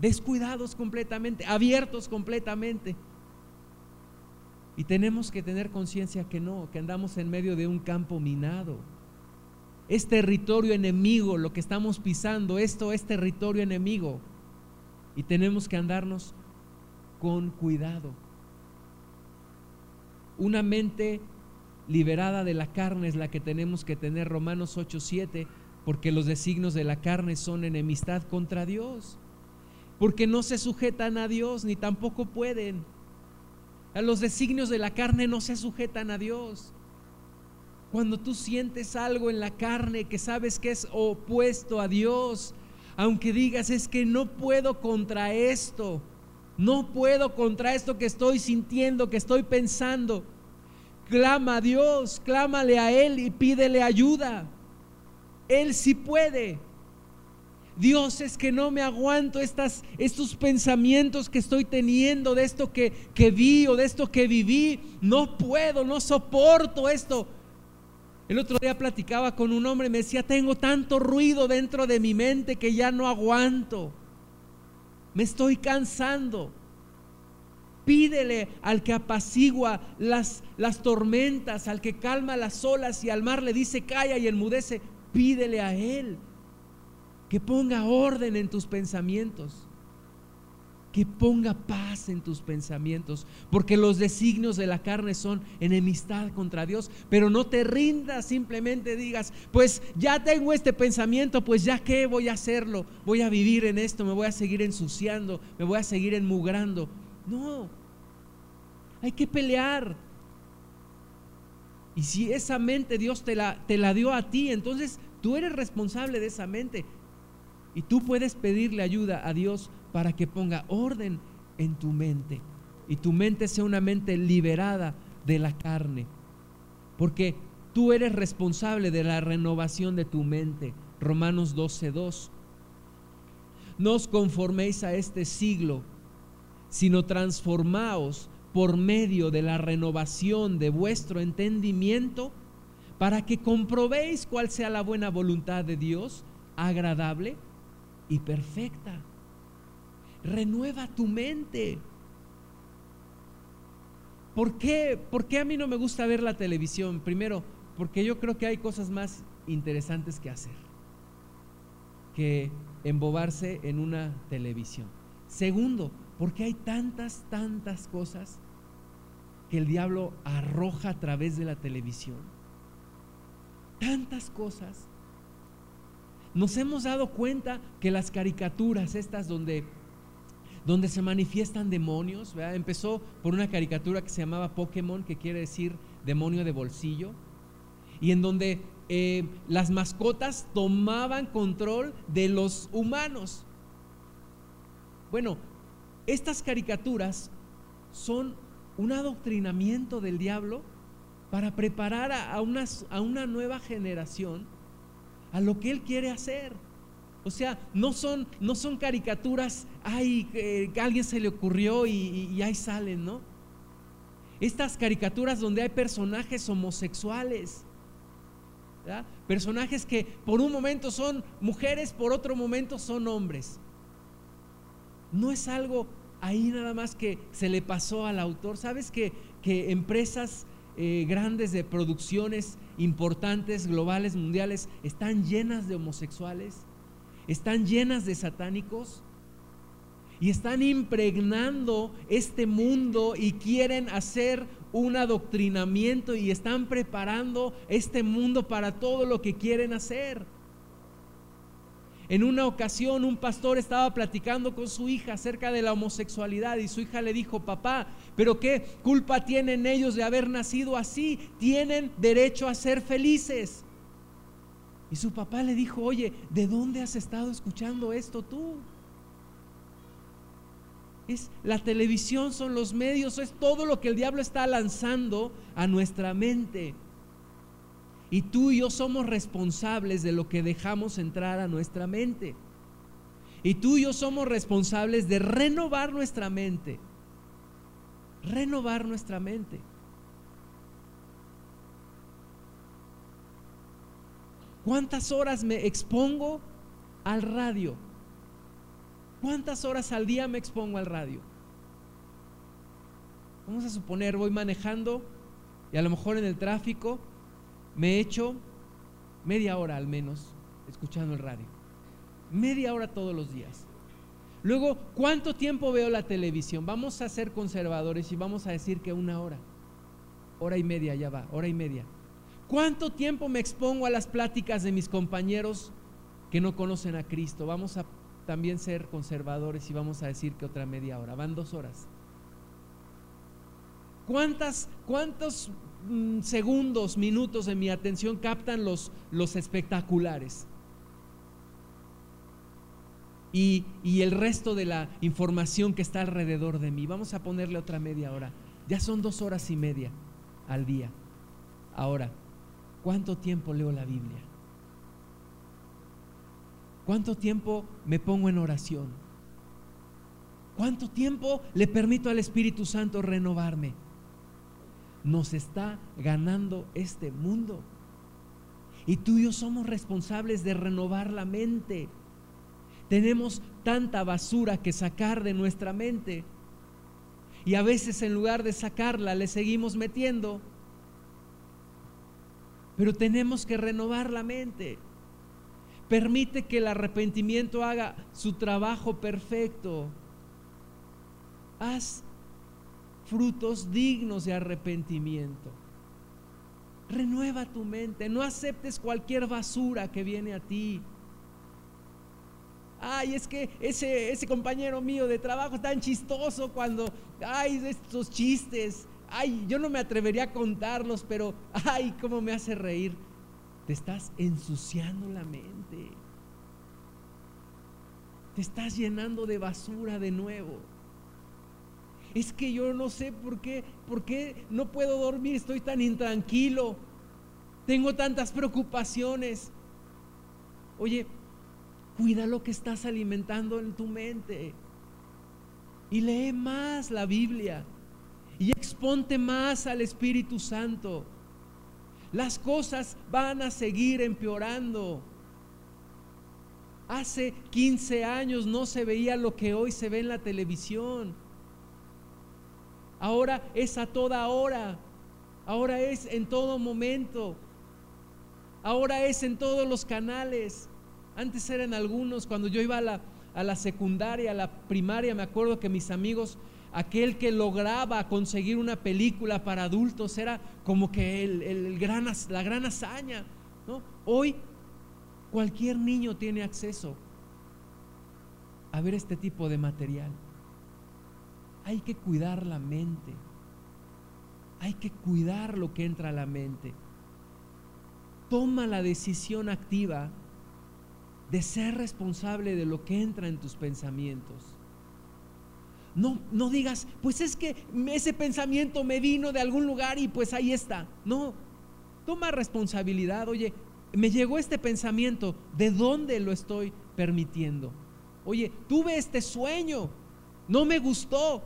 descuidados completamente, abiertos completamente. Y tenemos que tener conciencia que no, que andamos en medio de un campo minado. es territorio enemigo lo que estamos pisando, esto es territorio enemigo. Y tenemos que andarnos con cuidado. Una mente liberada de la carne es la que tenemos que tener, Romanos 8:7, porque los designios de la carne son enemistad contra Dios, porque no se sujetan a Dios ni tampoco pueden. A los designios de la carne no se sujetan a Dios. Cuando tú sientes algo en la carne que sabes que es opuesto a Dios, aunque digas es que no puedo contra esto, no puedo contra esto que estoy sintiendo, que estoy pensando, clama a Dios, clámale a Él y pídele ayuda. Él sí puede. Dios es que no me aguanto estas, estos pensamientos que estoy teniendo, de esto que, que vi o de esto que viví. No puedo, no soporto esto. El otro día platicaba con un hombre y me decía, tengo tanto ruido dentro de mi mente que ya no aguanto. Me estoy cansando. Pídele al que apacigua las, las tormentas, al que calma las olas y al mar le dice calla y enmudece. Pídele a Él que ponga orden en tus pensamientos que ponga paz en tus pensamientos, porque los designios de la carne son enemistad contra Dios, pero no te rindas, simplemente digas, pues ya tengo este pensamiento, pues ya qué voy a hacerlo, voy a vivir en esto, me voy a seguir ensuciando, me voy a seguir enmugrando. No, hay que pelear. Y si esa mente Dios te la, te la dio a ti, entonces tú eres responsable de esa mente. Y tú puedes pedirle ayuda a Dios para que ponga orden en tu mente y tu mente sea una mente liberada de la carne. Porque tú eres responsable de la renovación de tu mente. Romanos 12:2. No os conforméis a este siglo, sino transformaos por medio de la renovación de vuestro entendimiento, para que comprobéis cuál sea la buena voluntad de Dios, agradable y perfecta renueva tu mente. ¿Por qué? ¿Por qué a mí no me gusta ver la televisión? Primero, porque yo creo que hay cosas más interesantes que hacer que embobarse en una televisión. Segundo, porque hay tantas, tantas cosas que el diablo arroja a través de la televisión. Tantas cosas. Nos hemos dado cuenta que las caricaturas, estas donde donde se manifiestan demonios. Empezó por una caricatura que se llamaba Pokémon, que quiere decir demonio de bolsillo, y en donde eh, las mascotas tomaban control de los humanos. Bueno, estas caricaturas son un adoctrinamiento del diablo para preparar a, una, a una nueva generación a lo que él quiere hacer. O sea, no son, no son caricaturas, ay, que a alguien se le ocurrió y, ahí salen, ¿no? Estas caricaturas donde hay personajes homosexuales, personajes que por un momento son mujeres, por otro momento son hombres. No es algo ahí nada más que se le pasó al autor. ¿Sabes que, que empresas eh, grandes de producciones importantes, globales, mundiales, están llenas de homosexuales? están llenas de satánicos y están impregnando este mundo y quieren hacer un adoctrinamiento y están preparando este mundo para todo lo que quieren hacer. En una ocasión un pastor estaba platicando con su hija acerca de la homosexualidad y su hija le dijo, papá, pero ¿qué culpa tienen ellos de haber nacido así? Tienen derecho a ser felices. Y su papá le dijo, oye, ¿de dónde has estado escuchando esto tú? Es la televisión, son los medios, es todo lo que el diablo está lanzando a nuestra mente. Y tú y yo somos responsables de lo que dejamos entrar a nuestra mente. Y tú y yo somos responsables de renovar nuestra mente. Renovar nuestra mente. ¿Cuántas horas me expongo al radio? ¿Cuántas horas al día me expongo al radio? Vamos a suponer, voy manejando y a lo mejor en el tráfico me echo media hora al menos, escuchando el radio. Media hora todos los días. Luego, ¿cuánto tiempo veo la televisión? Vamos a ser conservadores y vamos a decir que una hora. Hora y media ya va, hora y media. ¿Cuánto tiempo me expongo a las pláticas de mis compañeros que no conocen a Cristo? Vamos a también ser conservadores y vamos a decir que otra media hora. Van dos horas. ¿Cuántas, ¿Cuántos mm, segundos, minutos de mi atención captan los, los espectaculares? y, el resto de la información que está alrededor de mí. Vamos a ponerle otra media hora. Ya son dos horas y media al día. Ahora, ¿cuánto tiempo leo la Biblia? ¿Cuánto tiempo me pongo en oración? ¿Cuánto tiempo le permito al Espíritu Santo renovarme? Nos está ganando este mundo. Y tú y yo somos responsables de renovar la mente tenemos tanta basura que sacar de nuestra mente. Y a veces en lugar de sacarla le seguimos metiendo. Pero tenemos que renovar la mente. Permite que el arrepentimiento haga su trabajo perfecto. Haz frutos dignos de arrepentimiento. Renueva tu mente. No aceptes cualquier basura que viene a ti ay, es que ese, ese compañero mío de trabajo es tan chistoso cuando, ay, estos chistes, ay, yo no me atrevería a contarlos, pero, ay, cómo me hace reír. Te estás ensuciando la mente. Te estás llenando de basura de nuevo. Es que yo no sé por qué, por qué no puedo dormir, estoy tan intranquilo. Tengo tantas preocupaciones. Oye, Cuida lo que estás alimentando en tu mente. Y lee más la Biblia. Y exponte más al Espíritu Santo. Las cosas van a seguir empeorando. Hace 15 años no se veía lo que hoy se ve en la televisión. Ahora es a toda hora. Ahora es en todo momento. Ahora es en todos los canales. Antes eran algunos, cuando yo iba a la, secundaria, a la primaria, me acuerdo que mis amigos, aquel que lograba conseguir una película para adultos era como que el, gran, la gran hazaña. Hoy cualquier niño tiene acceso a ver este tipo de material. Hay que cuidar la mente. Hay que cuidar lo que entra a la mente. Toma la decisión activa de ser responsable de lo que entra en tus pensamientos. No, no digas, pues es que ese pensamiento me vino de algún lugar y pues ahí está. No, toma responsabilidad. Oye, me llegó este pensamiento, ¿de dónde lo estoy permitiendo? Oye, tuve este sueño, no me gustó.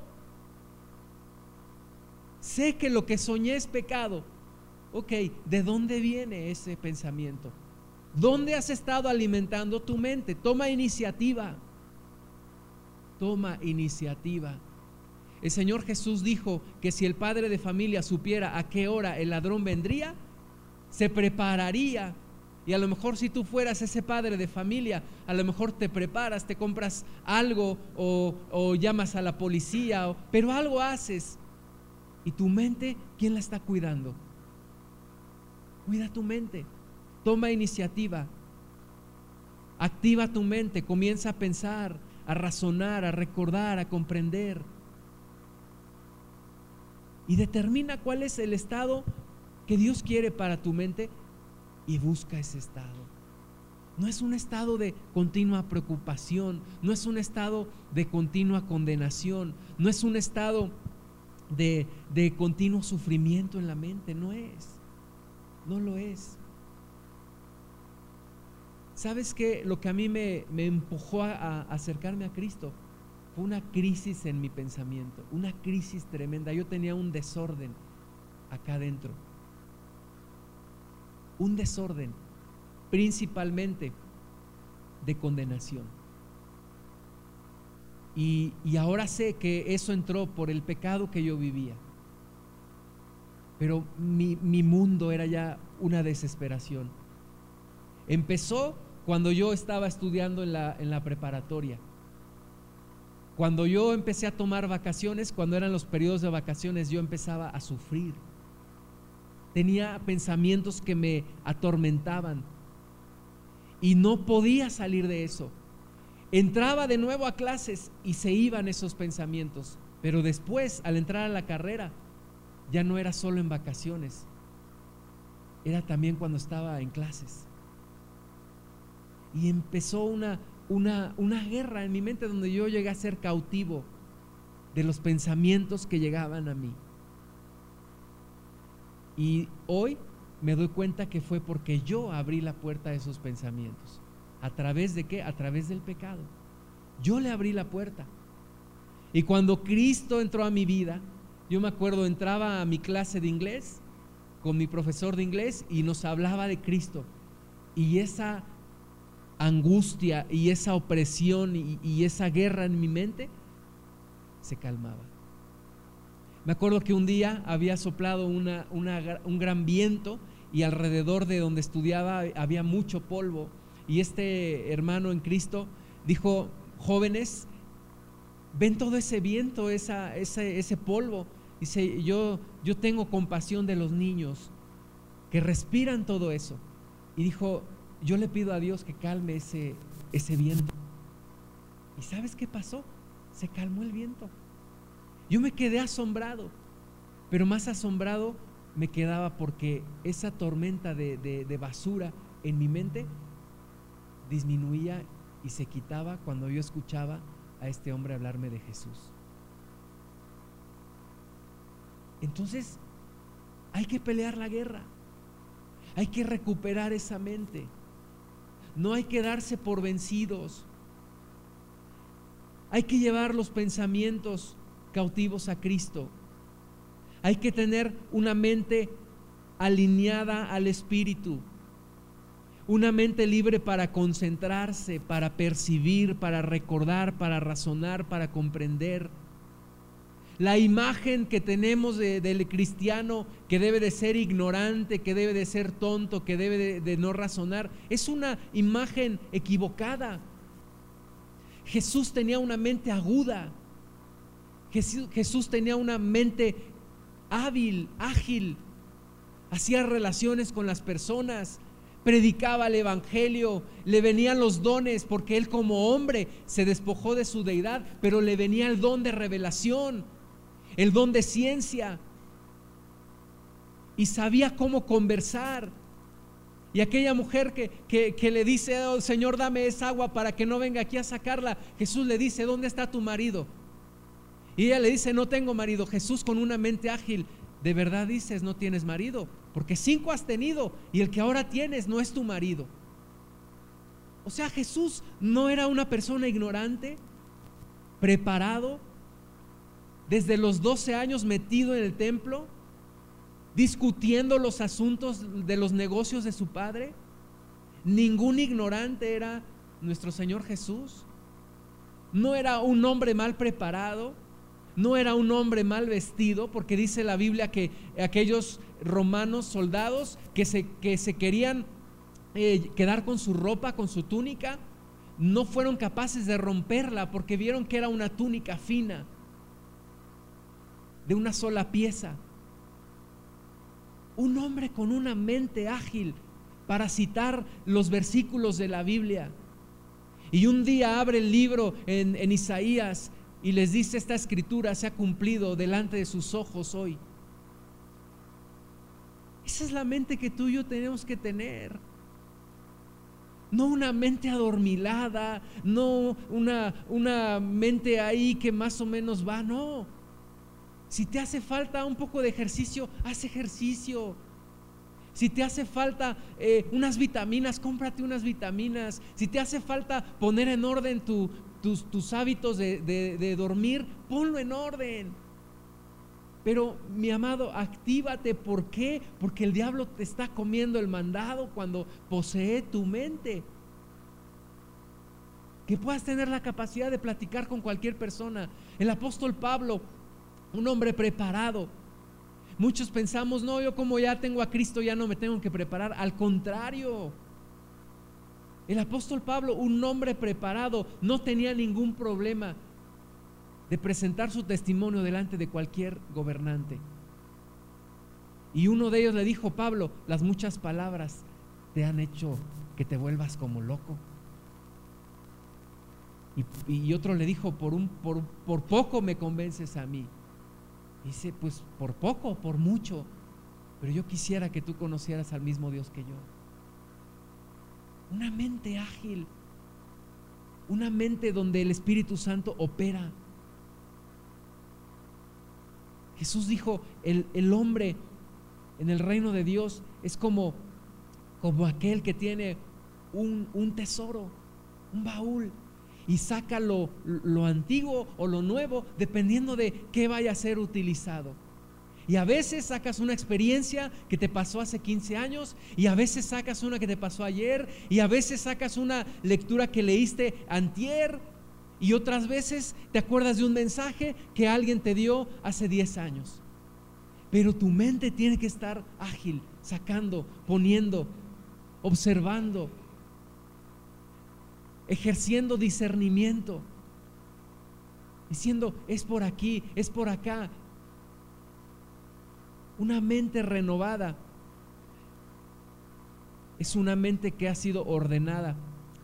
Sé que lo que soñé es pecado. Ok, ¿de dónde viene ese pensamiento? ¿Dónde has estado alimentando tu mente? Toma iniciativa. Toma iniciativa. El Señor Jesús dijo que si el padre de familia supiera a qué hora el ladrón vendría, se prepararía. Y a lo mejor si tú fueras ese padre de familia, a lo mejor te preparas, te compras algo o, llamas a la policía, pero algo haces. ¿Y tu mente quién la está cuidando? Cuida tu mente. Toma iniciativa. Activa tu mente, comienza a pensar, a razonar, a recordar, a comprender. Y determina cuál es el estado que Dios quiere para tu mente y busca ese estado. No es un estado de continua preocupación, no es un estado de continua condenación, no es un estado de, de continuo sufrimiento en la mente, no es, no lo es. ¿Sabes qué? Lo que a mí me, empujó a, acercarme a Cristo fue una crisis en mi pensamiento, una crisis tremenda. Yo tenía un desorden acá adentro. Un desorden, principalmente de condenación. Y, ahora sé que eso entró por el pecado que yo vivía. Pero mi mundo era ya una desesperación empezó cuando yo estaba estudiando en la, en la preparatoria. Cuando yo empecé a tomar vacaciones, cuando eran los periodos de vacaciones, yo empezaba a sufrir. Tenía pensamientos que me atormentaban y no podía salir de eso. Entraba de nuevo a clases y se iban esos pensamientos, pero después, al entrar a la carrera, ya no era solo en vacaciones, era también cuando estaba en clases. Y empezó una, una, una guerra en mi mente donde yo llegué a ser cautivo de los pensamientos que llegaban a mí. Y hoy me doy cuenta que fue porque yo abrí la puerta a esos pensamientos. ¿A través de qué? A través del pecado. Yo le abrí la puerta. Y cuando Cristo entró a mi vida, yo me acuerdo, entraba a mi clase de inglés con mi profesor de inglés y nos hablaba de Cristo. Y esa angustia y esa opresión y, esa guerra en mi mente se calmaba. Me acuerdo que un día había soplado un gran viento y alrededor de donde estudiaba había mucho polvo. Y este hermano en Cristo dijo, jóvenes, ven todo ese viento, esa, ese, ese polvo. Dice, yo, yo tengo compasión de los niños que respiran todo eso. Y dijo, yo le pido a Dios que calme ese, ese viento. ¿Y sabes qué pasó? Se calmó el viento. Yo me quedé asombrado, pero más asombrado me quedaba porque esa tormenta de, de basura en mi mente disminuía y se quitaba cuando yo escuchaba a este hombre hablarme de Jesús. Entonces, hay que pelear la guerra. Hay que recuperar esa mente. No hay que darse por vencidos. Hay que llevar los pensamientos cautivos a Cristo. Hay que tener una mente alineada al Espíritu. Una mente libre para concentrarse, para percibir, para recordar, para razonar, para comprender. La imagen que tenemos del cristiano que debe de ser ignorante, que debe de ser tonto, que debe de, no razonar, es una imagen equivocada. Jesús tenía una mente aguda. Jesús, tenía una mente hábil, ágil. Hacía relaciones con las personas, predicaba el Evangelio, le venían los dones, porque él como hombre se despojó de su deidad, pero le venía el don de revelación el don de ciencia y sabía cómo conversar. Y aquella mujer que, le dice, oh, Señor, dame esa agua para que no venga aquí a sacarla, Jesús le dice, ¿dónde está tu marido? Y ella le dice, no tengo marido. Jesús con una mente ágil, de verdad dices, no tienes marido, porque cinco has tenido y el que ahora tienes no es tu marido. O sea, Jesús no era una persona ignorante, preparado, desde los 12 años metido en el templo, discutiendo los asuntos de los negocios de su padre. Ningún ignorante era nuestro Señor Jesús. No era un hombre mal preparado, no era un hombre mal vestido, porque dice la Biblia que aquellos romanos soldados que se, que se querían eh, quedar con su ropa, con su túnica, no fueron capaces de romperla porque vieron que era una túnica fina de una sola pieza. Un hombre con una mente ágil para citar los versículos de la Biblia. Y un día abre el libro en, Isaías y les dice, esta escritura se ha cumplido delante de sus ojos hoy. Esa es la mente que tú y yo tenemos que tener. No una mente adormilada, no una, una mente ahí que más o menos va, no. Si te hace falta un poco de ejercicio, haz ejercicio. Si te hace falta eh, unas vitaminas, cómprate unas vitaminas. Si te hace falta poner en orden tus, hábitos de, de dormir, ponlo en orden. Pero mi amado, actívate. ¿Por qué? Porque el diablo te está comiendo el mandado cuando posee tu mente. Que puedas tener la capacidad de platicar con cualquier persona. El apóstol Pablo un hombre preparado. Muchos pensamos, no, yo como ya tengo a Cristo ya no me tengo que preparar. Al contrario, El apóstol Pablo, un hombre preparado, no tenía ningún problema de presentar su testimonio delante de cualquier gobernante. Y uno de ellos le dijo, Pablo, las muchas palabras te han hecho que te vuelvas como loco. Y, otro le dijo, por, un, por, por poco me convences a mí. dice, pues por poco, por mucho, pero yo quisiera que tú conocieras al mismo Dios que yo. Una mente ágil, una mente donde el Espíritu Santo opera. Jesús dijo, el, el hombre en el reino de Dios es como, como aquel que tiene un, un tesoro, un baúl, y saca lo, lo antiguo o lo nuevo dependiendo de qué vaya a ser utilizado. Y a veces sacas una experiencia que te pasó hace 15 años, y a veces sacas una que te pasó ayer, y a veces sacas una lectura que leíste antier, y otras veces te acuerdas de un mensaje que alguien te dio hace 10 años. Pero tu mente tiene que estar ágil, sacando, poniendo, observando, ejerciendo discernimiento, diciendo, es por aquí, es por acá. Una mente renovada es una mente que ha sido ordenada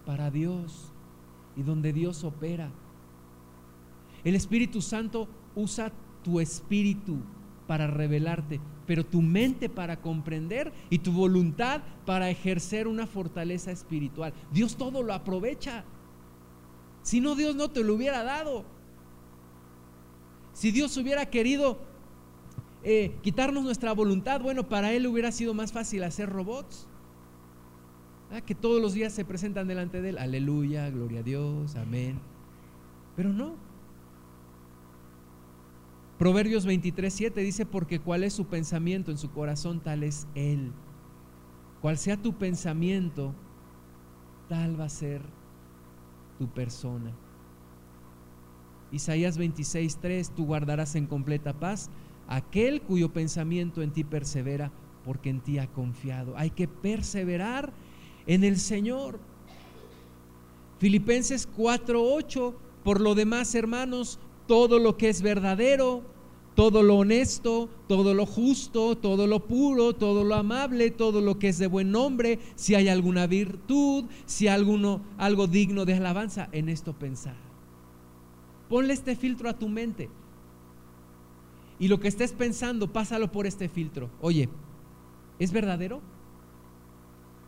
para Dios y donde Dios opera. El Espíritu Santo usa tu espíritu para revelarte, pero tu mente para comprender y tu voluntad para ejercer una fortaleza espiritual. Dios todo lo aprovecha. Si no, Dios no te lo hubiera dado. Si Dios hubiera querido eh, quitarnos nuestra voluntad, bueno, para Él hubiera sido más fácil hacer robots. Que todos los días se presentan delante de Él. Aleluya, gloria a Dios, amén. Pero no. Proverbios 23, 7 dice, porque cuál es su pensamiento en su corazón, tal es Él. Cual sea tu pensamiento, tal va a ser tu persona. Isaías 26, 3, tú guardarás en completa paz aquel cuyo pensamiento en ti persevera, porque en ti ha confiado. Hay que perseverar en el Señor. Filipenses 4, 8, por lo demás, hermanos, todo lo que es verdadero, todo lo honesto, todo lo justo, todo lo puro, todo lo amable, todo lo que es de buen nombre, si hay alguna virtud, si hay alguno, algo digno de alabanza, en esto pensar. Ponle este filtro a tu mente. Y lo que estés pensando, pásalo por este filtro. Oye, ¿es verdadero?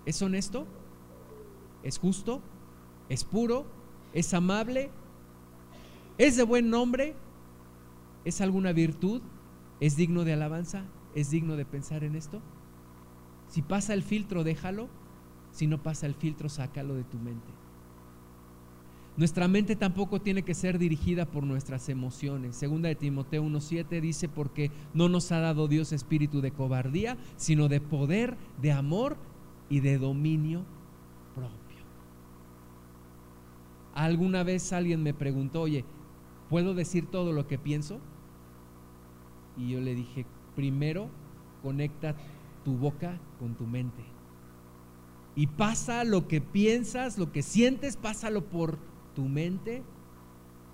¿Es honesto? ¿Es justo? ¿Es puro? ¿Es amable? ¿Es de buen nombre? ¿Es alguna virtud? ¿Es digno de alabanza? ¿Es digno de pensar en esto? Si pasa el filtro, déjalo. Si no pasa el filtro, sácalo de tu mente. Nuestra mente tampoco tiene que ser dirigida por nuestras emociones. Segunda de Timoteo 1.7 dice, porque no nos ha dado Dios espíritu de cobardía, sino de poder, de amor y de dominio propio. Alguna vez alguien me preguntó, oye, ¿puedo decir todo lo que pienso? Y yo le dije, primero conecta tu boca con tu mente. Y pasa lo que piensas, lo que sientes, pásalo por tu mente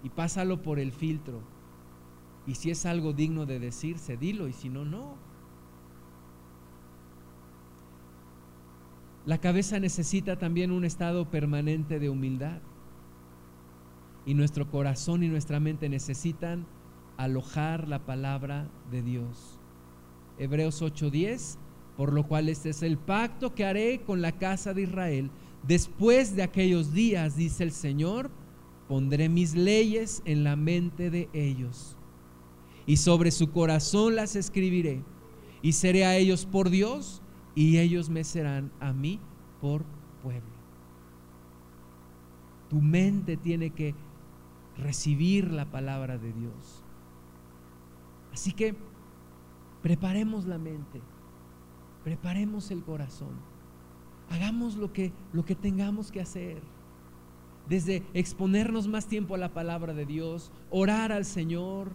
y pásalo por el filtro. Y si es algo digno de decirse, dilo, y si no, no. La cabeza necesita también un estado permanente de humildad y nuestro corazón y nuestra mente necesitan alojar la palabra de Dios. Hebreos 8:10, por lo cual este es el pacto que haré con la casa de Israel. Después de aquellos días, dice el Señor, pondré mis leyes en la mente de ellos y sobre su corazón las escribiré y seré a ellos por Dios y ellos me serán a mí por pueblo. Tu mente tiene que recibir la palabra de Dios. Así que preparemos la mente, preparemos el corazón, hagamos lo que, lo que tengamos que hacer. Desde exponernos más tiempo a la palabra de Dios, orar al Señor,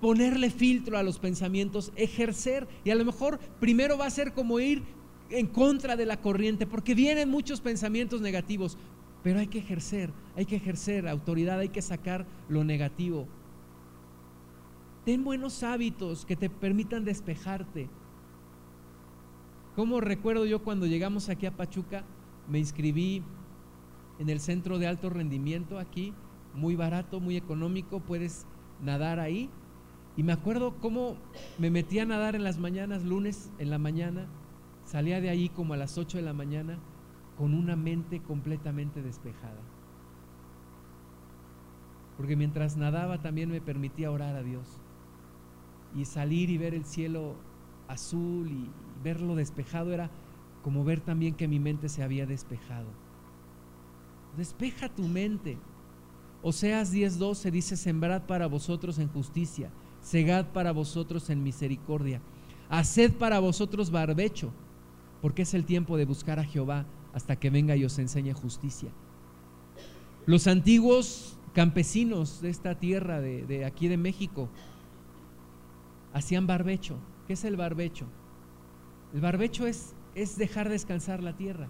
ponerle filtro a los pensamientos, ejercer. Y a lo mejor primero va a ser como ir en contra de la corriente, porque vienen muchos pensamientos negativos, pero hay que ejercer, hay que ejercer autoridad, hay que sacar lo negativo. Ten buenos hábitos que te permitan despejarte. Como recuerdo yo cuando llegamos aquí a Pachuca, me inscribí en el centro de alto rendimiento aquí, muy barato, muy económico, puedes nadar ahí. Y me acuerdo cómo me metí a nadar en las mañanas, lunes en la mañana, salía de ahí como a las 8 de la mañana con una mente completamente despejada. Porque mientras nadaba también me permitía orar a Dios y salir y ver el cielo azul y verlo despejado era como ver también que mi mente se había despejado. Despeja tu mente. Oseas 10:12 dice, sembrad para vosotros en justicia, segad para vosotros en misericordia, haced para vosotros barbecho, porque es el tiempo de buscar a Jehová hasta que venga y os enseñe justicia. Los antiguos campesinos de esta tierra, de, de aquí de México, hacían barbecho. ¿Qué es el barbecho? El barbecho es, es dejar descansar la tierra.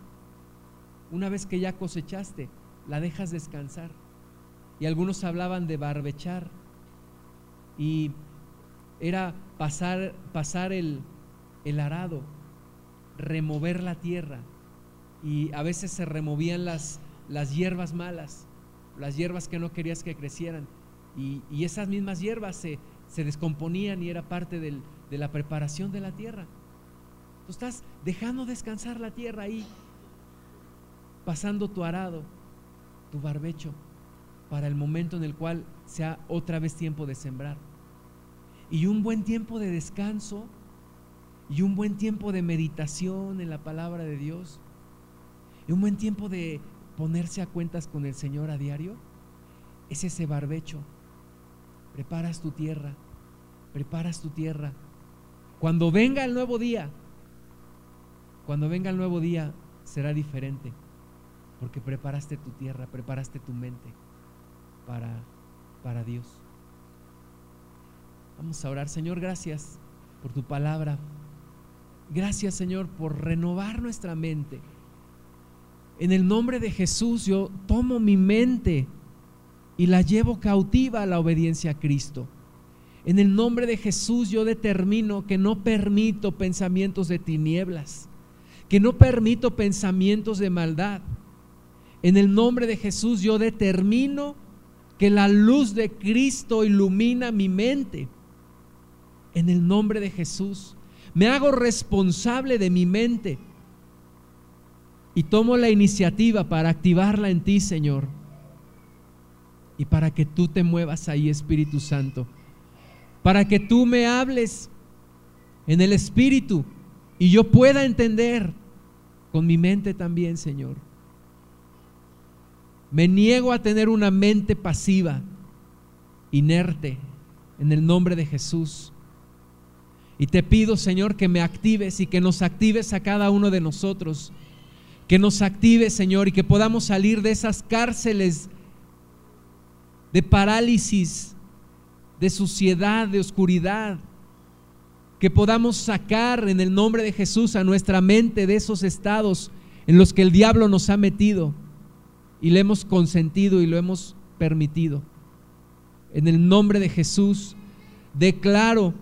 Una vez que ya cosechaste, la dejas descansar. Y algunos hablaban de barbechar. Y era pasar, pasar el, el arado, remover la tierra. Y a veces se removían las, las hierbas malas, las hierbas que no querías que crecieran. Y, y esas mismas hierbas se, se descomponían y era parte del, de la preparación de la tierra. Tú estás dejando descansar la tierra ahí, pasando tu arado, tu barbecho, para el momento en el cual sea otra vez tiempo de sembrar. Y un buen tiempo de descanso y un buen tiempo de meditación en la palabra de Dios y un buen tiempo de ponerse a cuentas con el Señor a diario es ese barbecho preparas tu tierra, preparas tu tierra. Cuando venga el nuevo día, cuando venga el nuevo día será diferente, porque preparaste tu tierra, preparaste tu mente para, para Dios. Vamos a orar, Señor, gracias por tu palabra. Gracias, Señor, por renovar nuestra mente. En el nombre de Jesús yo tomo mi mente y la llevo cautiva a la obediencia a Cristo. En el nombre de Jesús yo determino que no permito pensamientos de tinieblas, que no permito pensamientos de maldad. En el nombre de Jesús yo determino que la luz de Cristo ilumina mi mente. En el nombre de Jesús me hago responsable de mi mente y tomo la iniciativa para activarla en ti, Señor y para que tú te muevas ahí, Espíritu Santo. Para que tú me hables en el Espíritu y yo pueda entender con mi mente también, Señor. Me niego a tener una mente pasiva, inerte, en el nombre de Jesús. Y te pido, Señor, que me actives y que nos actives a cada uno de nosotros. Que nos actives, Señor, y que podamos salir de esas cárceles de parálisis, de suciedad, de oscuridad, que podamos sacar en el nombre de Jesús a nuestra mente de esos estados en los que el diablo nos ha metido y le hemos consentido y lo hemos permitido. En el nombre de Jesús declaro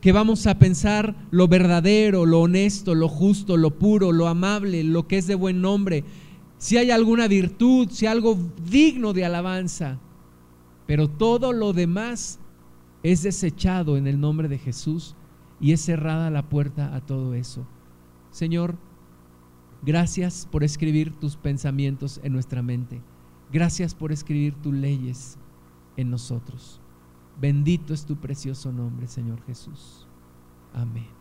que vamos a pensar lo verdadero, lo honesto, lo justo, lo puro, lo amable, lo que es de buen nombre, si hay alguna virtud, si hay algo digno de alabanza pero todo lo demás es desechado en el nombre de Jesús y es cerrada la puerta a todo eso. Señor, gracias por escribir tus pensamientos en nuestra mente. Gracias por escribir tus leyes en nosotros. Bendito es tu precioso nombre, Señor Jesús. Amén.